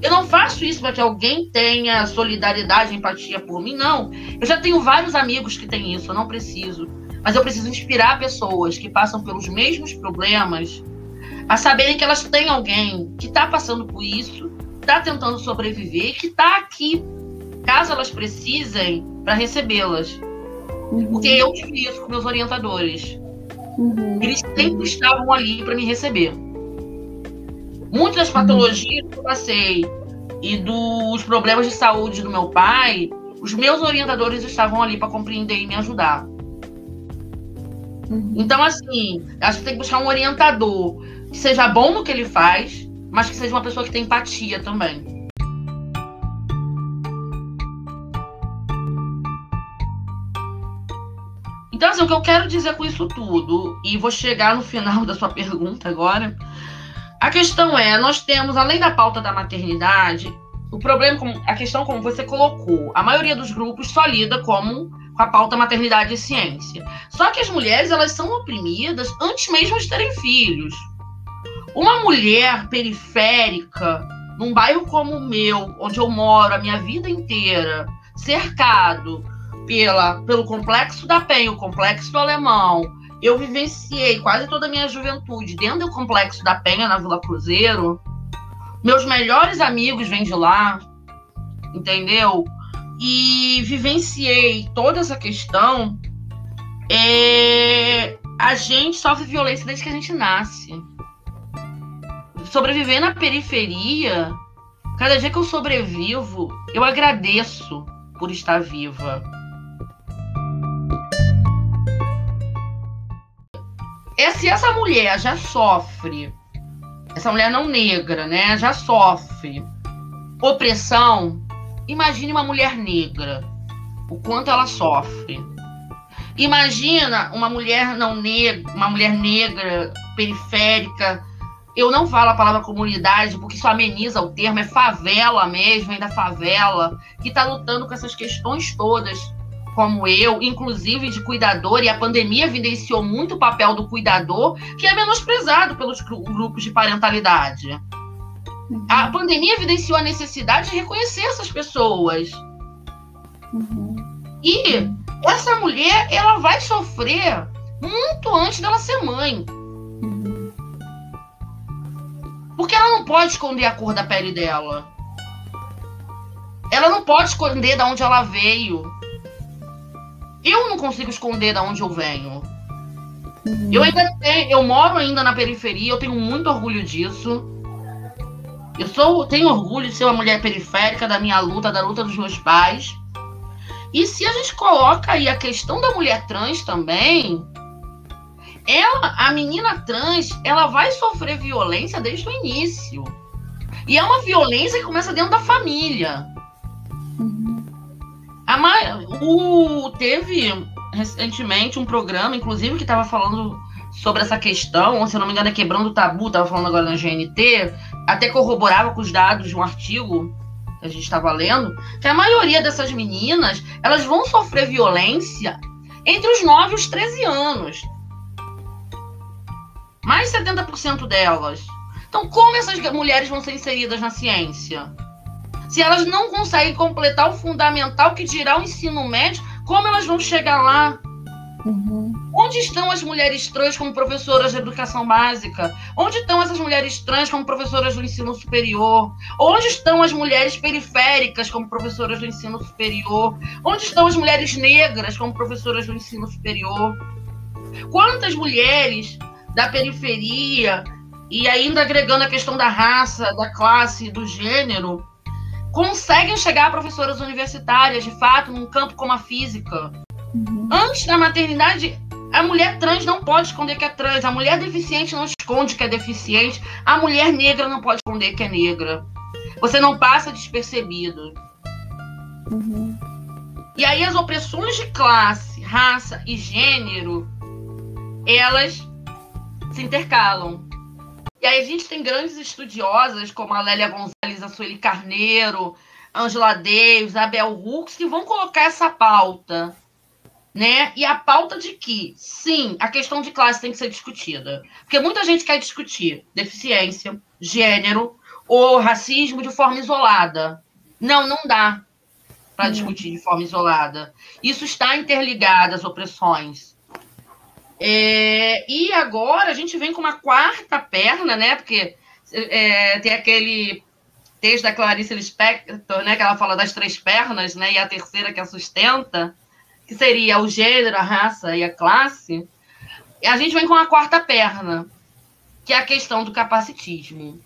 Eu não faço isso para que alguém tenha solidariedade, empatia por mim, não. Eu já tenho vários amigos que têm isso, eu não preciso. Mas eu preciso inspirar pessoas que passam pelos mesmos problemas a saberem que elas têm alguém que está passando por isso está tentando sobreviver, que está aqui, caso elas precisem, para recebê-las. Uhum. Porque eu tive isso com meus orientadores. Uhum. Eles sempre estavam ali para me receber. Muitas das patologias que eu passei e dos problemas de saúde do meu pai, os meus orientadores estavam ali para compreender e me ajudar. Uhum. Então, assim, acho que tem que buscar um orientador que seja bom no que ele faz, mas que seja uma pessoa que tenha empatia também. Então, assim, o que eu quero dizer com isso tudo, e vou chegar no final da sua pergunta agora, a questão é, nós temos, além da pauta da maternidade, o problema, a questão como você colocou, a maioria dos grupos só lida como com a pauta maternidade e ciência. Só que as mulheres, elas são oprimidas antes mesmo de terem filhos. Uma mulher periférica, num bairro como o meu, onde eu moro a minha vida inteira, cercado pela, pelo complexo da Penha, o complexo do Alemão, eu vivenciei quase toda a minha juventude dentro do complexo da Penha, na Vila Cruzeiro. Meus melhores amigos vêm de lá, entendeu? E vivenciei toda essa questão. É... A gente sofre violência desde que a gente nasce sobreviver na periferia, cada dia que eu sobrevivo, eu agradeço por estar viva. É, se essa mulher já sofre, essa mulher não negra, né, já sofre opressão, imagine uma mulher negra, o quanto ela sofre. Imagina uma mulher não negra, uma mulher negra periférica eu não falo a palavra comunidade porque isso ameniza o termo, é favela mesmo, ainda favela, que está lutando com essas questões todas, como eu, inclusive de cuidador, e a pandemia evidenciou muito o papel do cuidador, que é menosprezado pelos grupos de parentalidade. A pandemia evidenciou a necessidade de reconhecer essas pessoas. Uhum. E essa mulher, ela vai sofrer muito antes dela ser mãe. Ela não pode esconder a cor da pele dela. Ela não pode esconder de onde ela veio. Eu não consigo esconder de onde eu venho. Eu ainda tenho, eu moro ainda na periferia, eu tenho muito orgulho disso. Eu sou, tenho orgulho de ser uma mulher periférica da minha luta, da luta dos meus pais. E se a gente coloca aí a questão da mulher trans também, ela, a menina trans, ela vai sofrer violência desde o início. E é uma violência que começa dentro da família. Uhum. A, o, teve recentemente um programa, inclusive, que estava falando sobre essa questão, se eu não me engano, é Quebrando o Tabu, estava falando agora na GNT, até corroborava com os dados de um artigo que a gente estava lendo, que a maioria dessas meninas, elas vão sofrer violência entre os 9 e os 13 anos. Mais 70% delas. Então, como essas mulheres vão ser inseridas na ciência? Se elas não conseguem completar o fundamental, que dirá o ensino médio, como elas vão chegar lá? Uhum. Onde estão as mulheres trans como professoras de educação básica? Onde estão essas mulheres trans como professoras do ensino superior? Onde estão as mulheres periféricas como professoras do ensino superior? Onde estão as mulheres negras como professoras do ensino superior? Quantas mulheres da periferia e ainda agregando a questão da raça, da classe, do gênero, conseguem chegar a professoras universitárias, de fato, num campo como a física. Uhum. Antes da maternidade, a mulher trans não pode esconder que é trans, a mulher deficiente não esconde que é deficiente, a mulher negra não pode esconder que é negra. Você não passa despercebido. Uhum. E aí as opressões de classe, raça e gênero, elas se intercalam. E aí a gente tem grandes estudiosas como a Lélia Gonzalez, a Sueli Carneiro, Angela Davis, Abel Hooks, que vão colocar essa pauta. Né? E a pauta de que, sim, a questão de classe tem que ser discutida. Porque muita gente quer discutir deficiência, gênero ou racismo de forma isolada. Não, não dá para discutir de forma isolada. Isso está interligado às opressões. É, e agora a gente vem com uma quarta perna, né? Porque é, tem aquele texto da Clarice Lispector, né? Que ela fala das três pernas, né? E a terceira que a sustenta, que seria o gênero, a raça e a classe. E a gente vem com a quarta perna, que é a questão do capacitismo.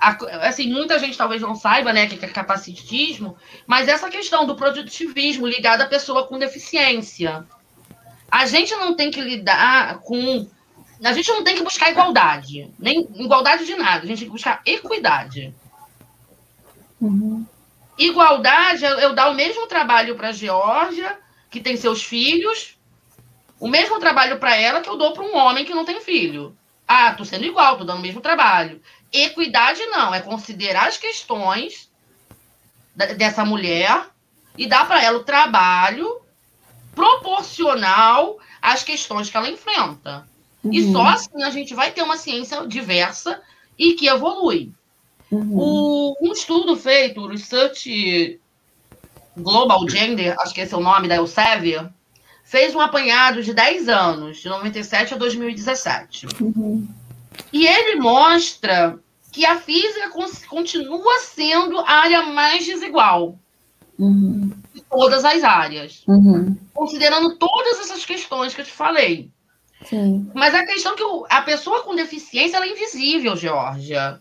A, assim, muita gente talvez não saiba, né, o que é capacitismo, mas essa questão do produtivismo ligado à pessoa com deficiência. A gente não tem que lidar com. A gente não tem que buscar igualdade, nem igualdade de nada, a gente tem que buscar equidade. Uhum. Igualdade, eu, eu dar o mesmo trabalho para a Geórgia, que tem seus filhos, o mesmo trabalho para ela que eu dou para um homem que não tem filho. Ah, tô sendo igual, tô dando o mesmo trabalho. Equidade não, é considerar as questões dessa mulher e dar para ela o trabalho proporcional às questões que ela enfrenta. Uhum. E só assim a gente vai ter uma ciência diversa e que evolui. Uhum. O, um estudo feito, o Research Global Gender, acho que esse é o nome da Elsevier, fez um apanhado de 10 anos, de 97 a 2017. Uhum. E ele mostra que a física continua sendo a área mais desigual. Uhum todas as áreas. Uhum. Considerando todas essas questões que eu te falei. Sim. Mas a questão é que a pessoa com deficiência é invisível, Georgia.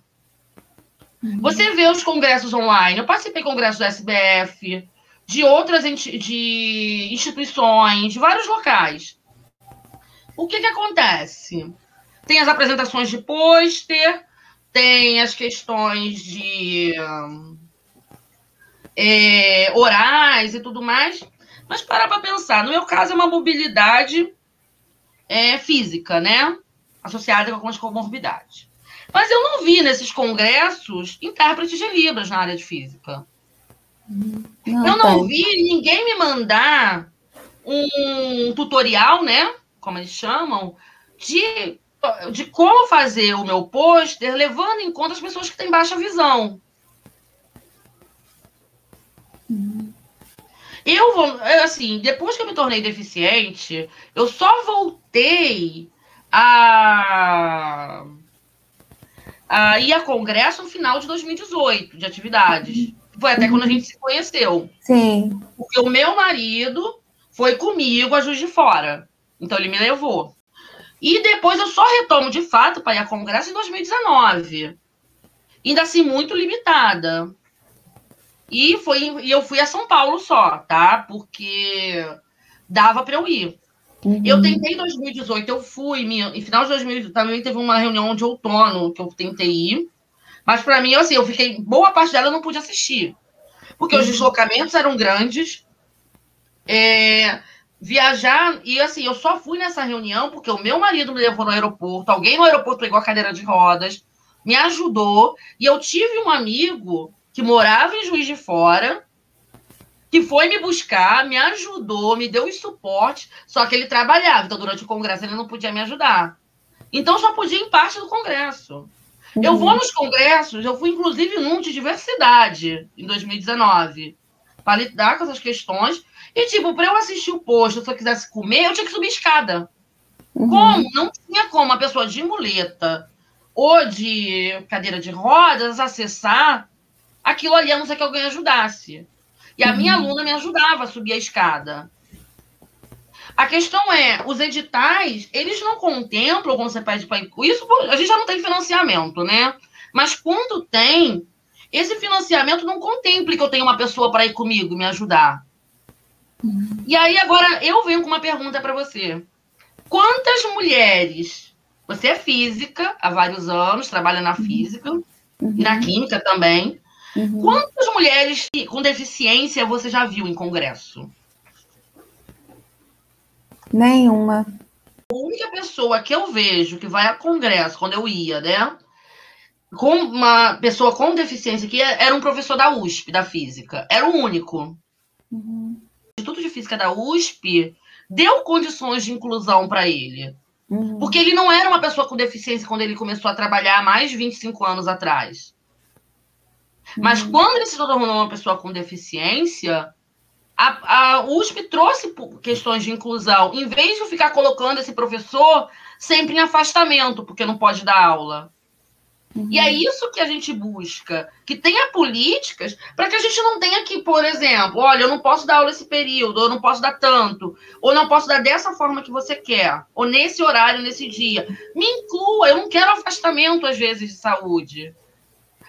Uhum. Você vê os congressos online. Eu participei de congressos do SBF, de outras de instituições, de vários locais. O que, que acontece? Tem as apresentações de pôster, tem as questões de é, orais e tudo mais. Mas para para pensar, no meu caso é uma mobilidade é, física, né? Associada com algumas comorbidades. Mas eu não vi nesses congressos intérpretes de Libras na área de física. Não, eu não vi ninguém me mandar um tutorial, né? Como eles chamam, de, de como fazer o meu pôster levando em conta as pessoas que têm baixa visão. Eu vou, assim, depois que eu me tornei deficiente, eu só voltei a, a ir a congresso no final de 2018, de atividades. Foi até quando a gente se conheceu. Sim. Porque o meu marido foi comigo a Juiz de Fora. Então ele me levou. E depois eu só retomo de fato para ir a congresso em 2019. Ainda assim, muito limitada. E, foi, e eu fui a São Paulo só, tá? Porque dava para eu ir. Uhum. Eu tentei em 2018, eu fui, minha, em final de 2018 também teve uma reunião de outono que eu tentei ir. Mas para mim, assim, eu fiquei. Boa parte dela eu não pude assistir. Porque uhum. os deslocamentos eram grandes. É, viajar, e assim, eu só fui nessa reunião porque o meu marido me levou no aeroporto, alguém no aeroporto pegou a cadeira de rodas, me ajudou, e eu tive um amigo que morava em Juiz de Fora, que foi me buscar, me ajudou, me deu o suporte, só que ele trabalhava, então durante o congresso ele não podia me ajudar. Então só podia em parte do congresso. Uhum. Eu vou nos congressos, eu fui inclusive num de diversidade em 2019, para lidar com essas questões. E, tipo, para eu assistir o posto, se eu quisesse comer, eu tinha que subir escada. Uhum. Como? Não tinha como uma pessoa de muleta ou de cadeira de rodas acessar aquilo ali, a não ser que alguém ajudasse. E a uhum. minha aluna me ajudava a subir a escada. A questão é, os editais, eles não contemplam quando você pede para isso, a gente já não tem financiamento, né? Mas quando tem, esse financiamento não contempla que eu tenho uma pessoa para ir comigo, me ajudar. Uhum. E aí agora eu venho com uma pergunta para você. Quantas mulheres, você é física há vários anos, trabalha na física uhum. e na química também. Uhum. Quantas mulheres com deficiência você já viu em congresso? Nenhuma. A única pessoa que eu vejo que vai a congresso, quando eu ia, né? Com uma pessoa com deficiência que era um professor da USP, da física. Era o único. Uhum. O Instituto de Física da USP deu condições de inclusão para ele. Uhum. Porque ele não era uma pessoa com deficiência quando ele começou a trabalhar mais de 25 anos atrás. Mas uhum. quando ele se tornou uma pessoa com deficiência, a, a USP trouxe questões de inclusão, em vez de ficar colocando esse professor sempre em afastamento, porque não pode dar aula. Uhum. E é isso que a gente busca, que tenha políticas para que a gente não tenha que, por exemplo, olha, eu não posso dar aula esse período, ou eu não posso dar tanto, ou não posso dar dessa forma que você quer, ou nesse horário, nesse dia. Me inclua, eu não quero afastamento, às vezes, de saúde.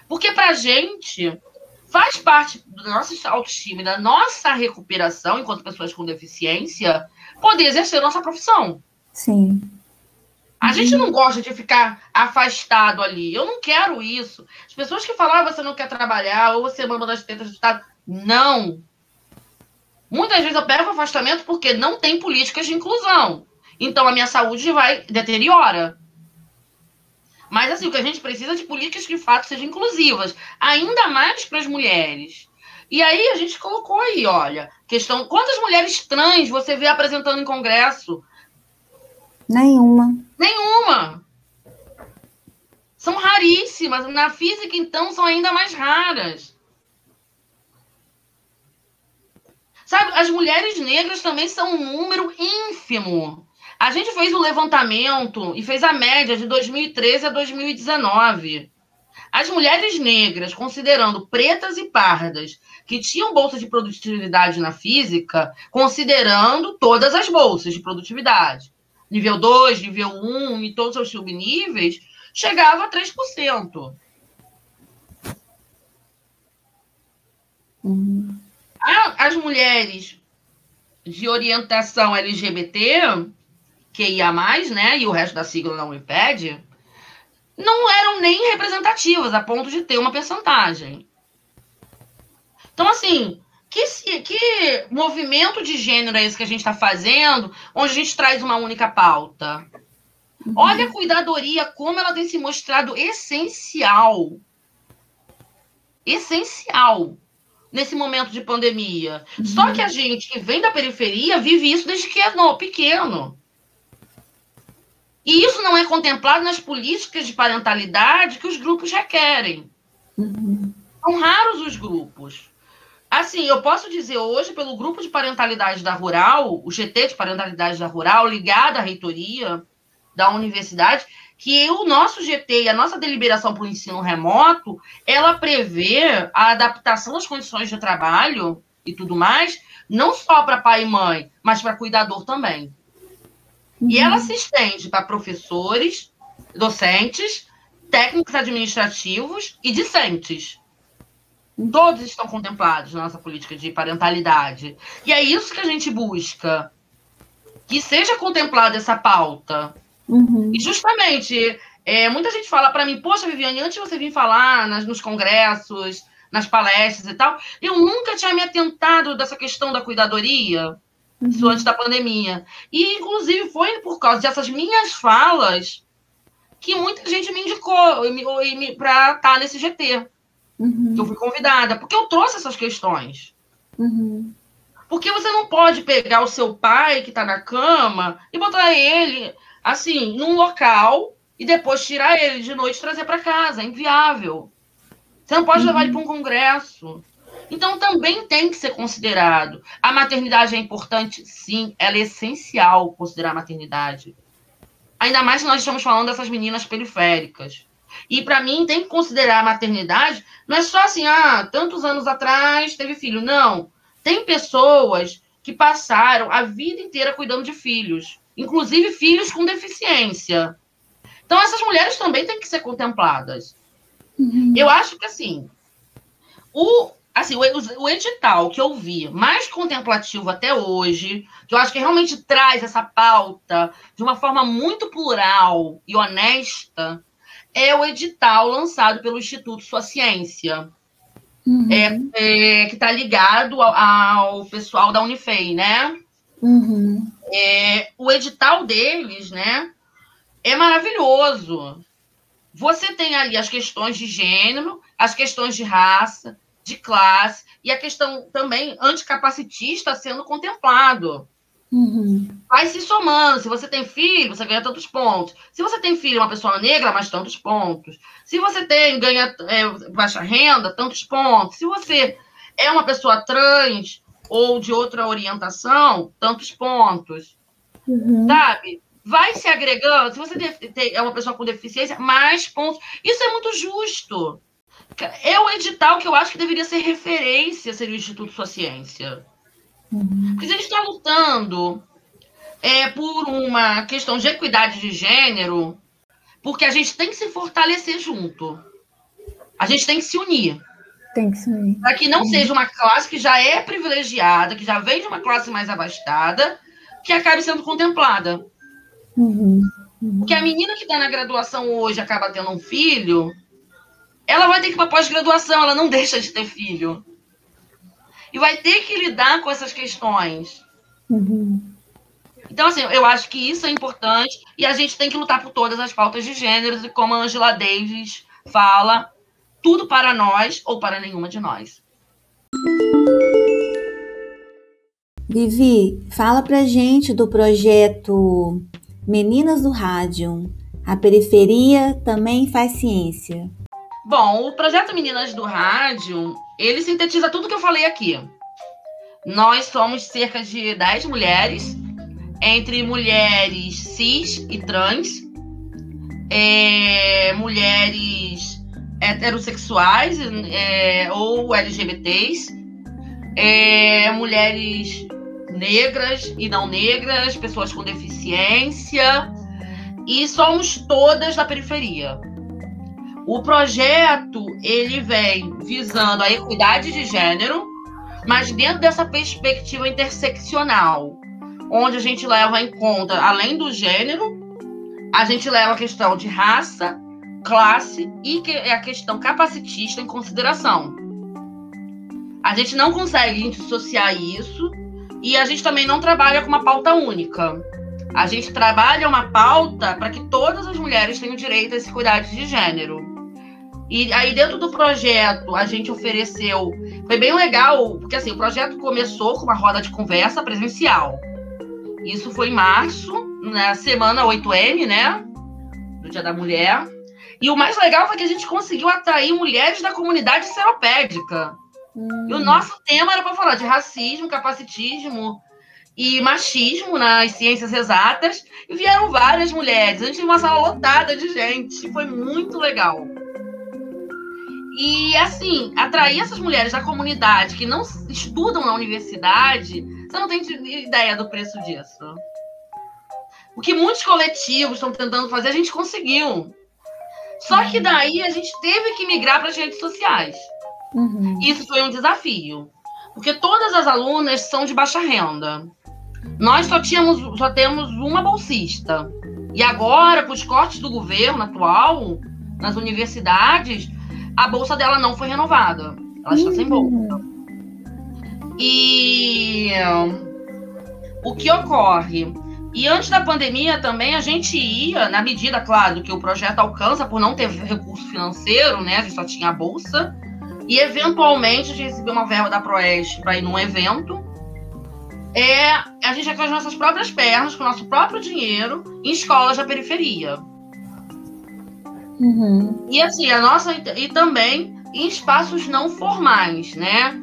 Porque para a gente faz parte da nossa autoestima e da nossa recuperação enquanto pessoas com deficiência poder exercer nossa profissão. Sim. A gente não gosta de ficar afastado ali. Eu não quero isso. As pessoas que falam, ah, você não quer trabalhar, ou você é manda das tetas do Estado. Não. Muitas vezes eu pego afastamento porque não tem políticas de inclusão. Então a minha saúde vai deteriora. Mas assim, o que a gente precisa é de políticas que de fato sejam inclusivas, ainda mais para as mulheres. E aí a gente colocou aí, olha, questão, quantas mulheres trans você vê apresentando em congresso? Nenhuma. Nenhuma. São raríssimas. Na física, então, são ainda mais raras. Sabe, as mulheres negras também são um número ínfimo. A gente fez o um levantamento e fez a média de 2013 a 2019. As mulheres negras, considerando pretas e pardas, que tinham bolsa de produtividade na física, considerando todas as bolsas de produtividade, nível 2, nível 1 e todos os subníveis, chegava a 3%. Uhum. As mulheres de orientação LGBT que ia mais, né, e o resto da sigla não impede, não eram nem representativas a ponto de ter uma percentagem. Então, assim, que, que movimento de gênero é esse que a gente está fazendo, onde a gente traz uma única pauta? Uhum. Olha a cuidadoria, como ela tem se mostrado essencial. Essencial nesse momento de pandemia. Uhum. Só que a gente que vem da periferia vive isso desde que é no, pequeno. E isso não é contemplado nas políticas de parentalidade que os grupos requerem. Uhum. São raros os grupos. Assim, eu posso dizer hoje, pelo grupo de parentalidade da Rural, o GT de parentalidade da Rural, ligado à reitoria da universidade, que o nosso GT e a nossa deliberação para o ensino remoto, ela prevê a adaptação às condições de trabalho e tudo mais, não só para pai e mãe, mas para cuidador também. Uhum. E ela se estende para professores, docentes, técnicos administrativos e discentes. Todos estão contemplados na nossa política de parentalidade. E é isso que a gente busca. Que seja contemplada essa pauta. Uhum. E justamente, é, muita gente fala para mim, poxa, Viviane, antes de você vir falar nas, nos congressos, nas palestras e tal, eu nunca tinha me atentado dessa questão da cuidadoria, uhum. Isso antes da pandemia. E, inclusive, foi por causa dessas minhas falas que muita gente me indicou para estar nesse GT. Uhum. Que eu fui convidada, porque eu trouxe essas questões. Uhum. Porque você não pode pegar o seu pai que está na cama e botar ele assim num local e depois tirar ele de noite e trazer para casa. É inviável. Você não pode uhum. levar ele para um congresso. Então também tem que ser considerado. A maternidade é importante, sim, ela é essencial considerar a maternidade. Ainda mais se nós estamos falando dessas meninas periféricas. E para mim tem que considerar a maternidade, não é só assim, ah, tantos anos atrás teve filho. Não. Tem pessoas que passaram a vida inteira cuidando de filhos, inclusive filhos com deficiência. Então essas mulheres também têm que ser contempladas. Uhum. Eu acho que assim, o assim, o, o, edital que eu vi mais contemplativo até hoje, que eu acho que realmente traz essa pauta de uma forma muito plural e honesta, é o edital lançado pelo Instituto Sua Ciência, uhum. é, é, que está ligado ao, ao, pessoal da Unifei, né? Uhum. É, o edital deles, né, é maravilhoso. Você tem ali as questões de gênero, as questões de raça, de classe, e a questão também anticapacitista sendo contemplado. Uhum. Vai se somando. Se você tem filho, você ganha tantos pontos. Se você tem filho, uma pessoa negra, mais tantos pontos. Se você tem, ganha é, baixa renda, tantos pontos. Se você é uma pessoa trans ou de outra orientação, tantos pontos. Uhum. Sabe? Vai se agregando. Se você é uma pessoa com deficiência, mais pontos. Isso é muito justo. É o edital que eu acho que deveria ser referência, seria o Instituto Sua Ciência. Porque a gente está lutando é, por uma questão de equidade de gênero, porque a gente tem que se fortalecer junto. A gente tem que se unir. Tem que se unir. Para que não uhum. seja uma classe que já é privilegiada, que já vem de uma classe mais abastada, que acabe sendo contemplada. Uhum. Uhum. Porque a menina que está na graduação hoje acaba tendo um filho, ela vai ter que ir para pós-graduação, ela não deixa de ter filho e vai ter que lidar com essas questões. Uhum. Então, assim, eu acho que isso é importante e a gente tem que lutar por todas as pautas de gêneros e como a Angela Davis fala, tudo para nós ou para nenhuma de nós. Vivi, fala pra gente do projeto Meninas do Rádio. A periferia também faz ciência. Bom, o projeto Meninas do Rádio ele sintetiza tudo que eu falei aqui. Nós somos cerca de 10 mulheres, entre mulheres cis e trans, é, mulheres heterossexuais é, ou LGBTs, é, mulheres negras e não negras, pessoas com deficiência, e somos todas da periferia. O projeto ele vem visando a equidade de gênero, mas dentro dessa perspectiva interseccional, onde a gente leva em conta, além do gênero, a gente leva a questão de raça, classe e a questão capacitista em consideração. A gente não consegue dissociar isso e a gente também não trabalha com uma pauta única. A gente trabalha uma pauta para que todas as mulheres tenham direito a esse cuidado de gênero. E aí, dentro do projeto, a gente ofereceu. Foi bem legal, porque assim, o projeto começou com uma roda de conversa presencial. Isso foi em março, na semana 8M, né? Do Dia da Mulher. E o mais legal foi que a gente conseguiu atrair mulheres da comunidade seropédica. Hum. E o nosso tema era para falar de racismo, capacitismo e machismo nas ciências exatas. E vieram várias mulheres. A gente teve uma sala lotada de gente. Foi muito legal. E, assim, atrair essas mulheres da comunidade que não estudam na universidade, você não tem ideia do preço disso. O que muitos coletivos estão tentando fazer, a gente conseguiu. Só que daí a gente teve que migrar para as redes sociais. Uhum. Isso foi um desafio. Porque todas as alunas são de baixa renda. Nós só, tínhamos, só temos uma bolsista. E agora, com os cortes do governo atual, nas universidades, a bolsa dela não foi renovada. Ela está sem bolsa. E o que ocorre? E antes da pandemia também a gente ia, na medida, claro, que o projeto alcança por não ter recurso financeiro, né? A gente só tinha a bolsa. E eventualmente a gente recebeu uma verba da Proeste para ir num evento. É, a gente ia com as nossas próprias pernas, com o nosso próprio dinheiro, em escolas da periferia. Uhum. E assim, a nossa. E também em espaços não formais, né?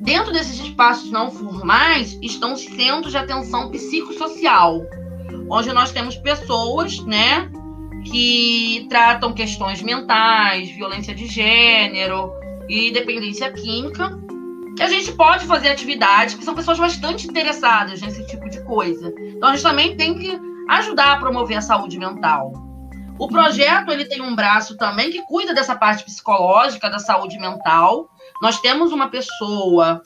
Dentro desses espaços não formais estão os centros de atenção psicossocial, onde nós temos pessoas, né, que tratam questões mentais, violência de gênero e dependência química, que a gente pode fazer atividades que são pessoas bastante interessadas nesse tipo de coisa. Então a gente também tem que ajudar a promover a saúde mental. O projeto ele tem um braço também que cuida dessa parte psicológica da saúde mental. Nós temos uma pessoa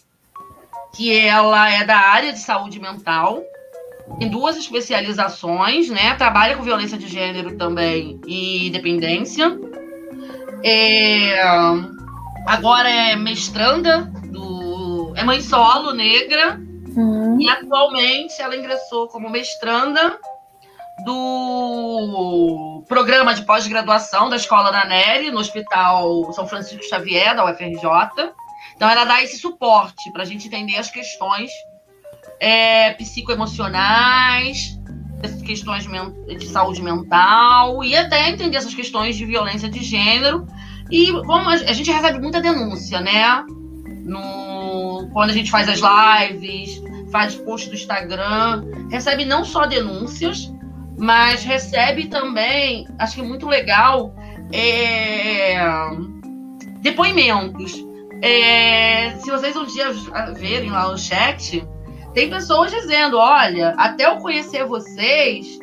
que ela é da área de saúde mental, tem duas especializações, né? Trabalha com violência de gênero também e dependência. É... Agora é mestranda do é mãe solo negra uhum. e atualmente ela ingressou como mestranda do programa de pós-graduação da Escola da Nery, no Hospital São Francisco Xavier, da UFRJ. Então, ela dá esse suporte para a gente entender as questões é, psicoemocionais, essas questões de saúde mental e até entender essas questões de violência de gênero. E como a gente recebe muita denúncia, né? No, quando a gente faz as lives, faz post do Instagram, recebe não só denúncias, mas recebe também, acho que muito legal, é, depoimentos. É, se vocês um dia verem lá no chat, tem pessoas dizendo: olha, até eu conhecer vocês,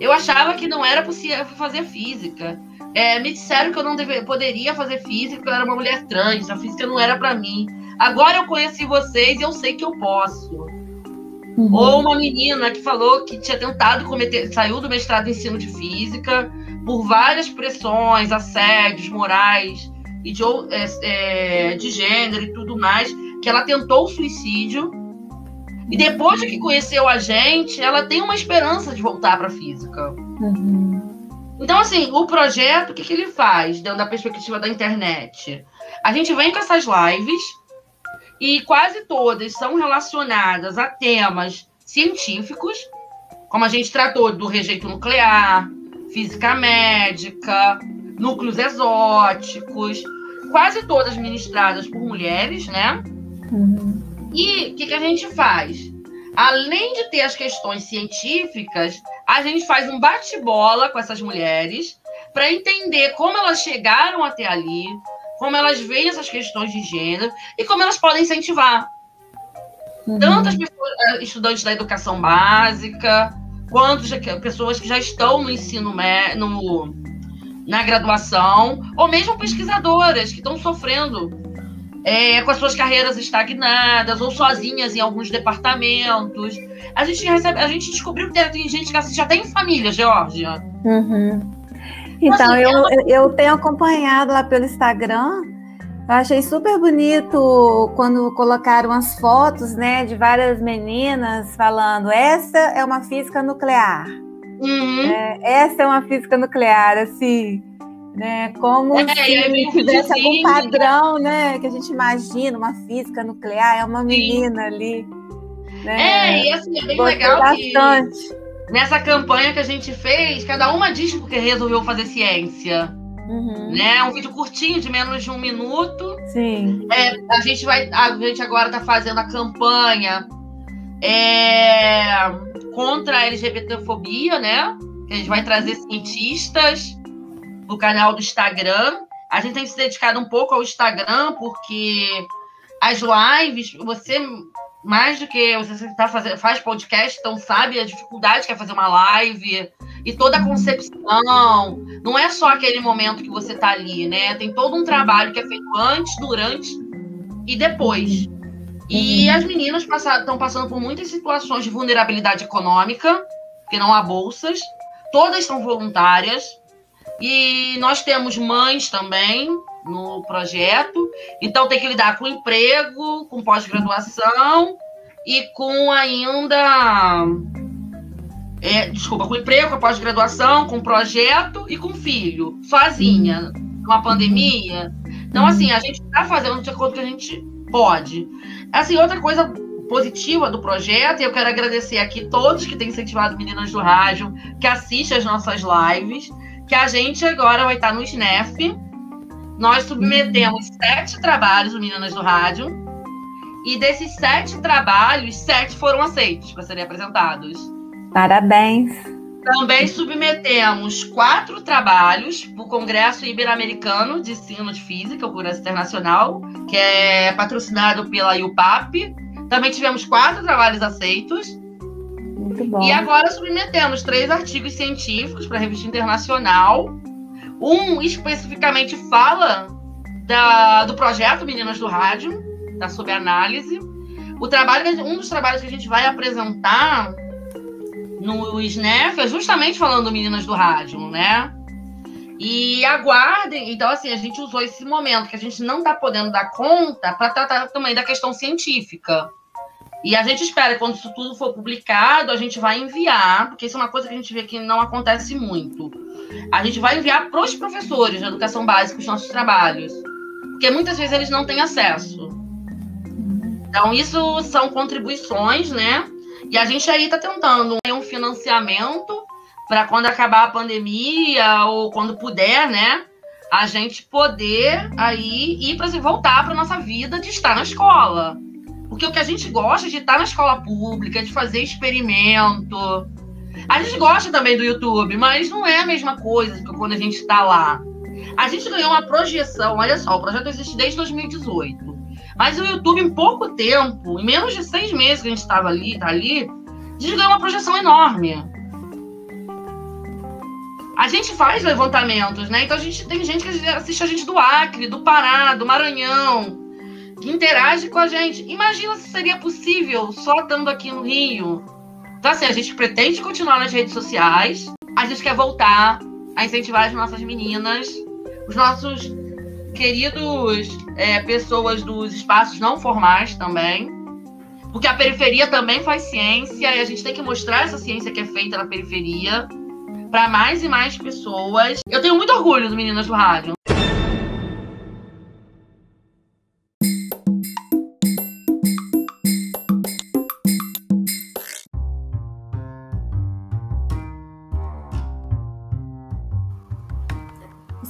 eu achava que não era possível fazer física. É, me disseram que eu não deve, poderia fazer física, eu era uma mulher trans, a física não era para mim. Agora eu conheci vocês e eu sei que eu posso. Uhum. Ou uma menina que falou que tinha tentado cometer, saiu do mestrado em ensino de física por várias pressões, assédios morais e de, é, é, de gênero e tudo mais, que ela tentou o suicídio. E depois de que conheceu a gente, ela tem uma esperança de voltar para a física. Uhum. Então, assim, o projeto, o que, que ele faz, dentro da perspectiva da internet? A gente vem com essas lives e quase todas são relacionadas a temas científicos, como a gente tratou do rejeito nuclear, física médica, núcleos exóticos, quase todas ministradas por mulheres, né? Uhum. E o que, que a gente faz? Além de ter as questões científicas, a gente faz um bate-bola com essas mulheres para entender como elas chegaram até ali, como elas veem essas questões de gênero e como elas podem incentivar. Uhum. Tanto as pessoas, eh, estudantes da educação básica, quanto pessoas que já estão no ensino no, na graduação, ou mesmo pesquisadoras que estão sofrendo é, com as suas carreiras estagnadas ou sozinhas em alguns departamentos. A gente recebe, a gente descobriu que tem gente que assiste até em família, Georgia. Uhum. Então, eu, eu tenho acompanhado lá pelo Instagram. Eu achei super bonito quando colocaram as fotos, né, de várias meninas falando: essa é uma física nuclear. Uhum. É, essa é uma física nuclear, assim, né? Como é, se tivesse algum padrão, né? Que a gente imagina, uma física nuclear, é uma menina Sim. ali. Né? É, e assim, é bem Gostei legal bastante. que nessa campanha que a gente fez, cada uma diz porque resolveu fazer ciência. Uhum. Né? Um vídeo curtinho, de menos de um minuto. Sim. É, a gente vai, a gente agora está fazendo a campanha é, contra a LGBTfobia, né? A gente vai trazer cientistas do canal do Instagram. A gente tem se dedicado um pouco ao Instagram porque as lives, você mais do que você tá fazendo, faz podcast, então sabe a dificuldade que é fazer uma live e toda a concepção. Não é só aquele momento que você está ali, né? Tem todo um trabalho que é feito antes, durante e depois. E as meninas estão passando por muitas situações de vulnerabilidade econômica, porque não há bolsas. Todas são voluntárias. E nós temos mães também no projeto. Então tem que lidar com emprego, com pós-graduação e com ainda. É, desculpa, com emprego, com pós-graduação, com projeto e com filho, sozinha, numa pandemia. Então, assim, a gente está fazendo de acordo com que a gente pode. Assim, outra coisa positiva do projeto, e eu quero agradecer aqui todos que têm incentivado Meninas do Rádio, que assistem as nossas lives, que a gente agora vai estar no SNEF, nós submetemos sete trabalhos do Meninas do Rádio. E desses sete trabalhos, sete foram aceitos para serem apresentados. Parabéns! Também submetemos quatro trabalhos para o Congresso Ibero-Americano de Ensino de Física, o Congresso Internacional, que é patrocinado pela IUPAP. Também tivemos quatro trabalhos aceitos. Muito bom. E agora submetemos três artigos científicos para a revista internacional um especificamente fala da, do projeto Meninas do Rádio, da sob análise. O trabalho, um dos trabalhos que a gente vai apresentar no SNEF é justamente falando Meninas do Rádio, né? E aguardem. Então, assim, a gente usou esse momento que a gente não está podendo dar conta para tratar também da questão científica. E a gente espera, quando isso tudo for publicado, a gente vai enviar, porque isso é uma coisa que a gente vê que não acontece muito. A gente vai enviar para os professores de educação básica os nossos trabalhos, porque muitas vezes eles não têm acesso. Então, isso são contribuições, né? E a gente aí está tentando um financiamento para quando acabar a pandemia ou quando puder, né? A gente poder aí ir para voltar para nossa vida de estar na escola. Porque o que a gente gosta de estar na escola pública, de fazer experimento. A gente gosta também do YouTube, mas não é a mesma coisa que quando a gente está lá. A gente ganhou uma projeção, olha só, o projeto existe desde 2018. Mas o YouTube, em pouco tempo, em menos de seis meses que a gente estava ali, tá ali, a gente ganhou uma projeção enorme. A gente faz levantamentos, né? Então a gente tem gente que assiste a gente do Acre, do Pará, do Maranhão, interage com a gente. Imagina se seria possível só estando aqui no Rio. Então, assim, a gente pretende continuar nas redes sociais, a gente quer voltar a incentivar as nossas meninas, os nossos queridos é, pessoas dos espaços não formais também. Porque a periferia também faz ciência e a gente tem que mostrar essa ciência que é feita na periferia para mais e mais pessoas. Eu tenho muito orgulho do Meninas do Rádio.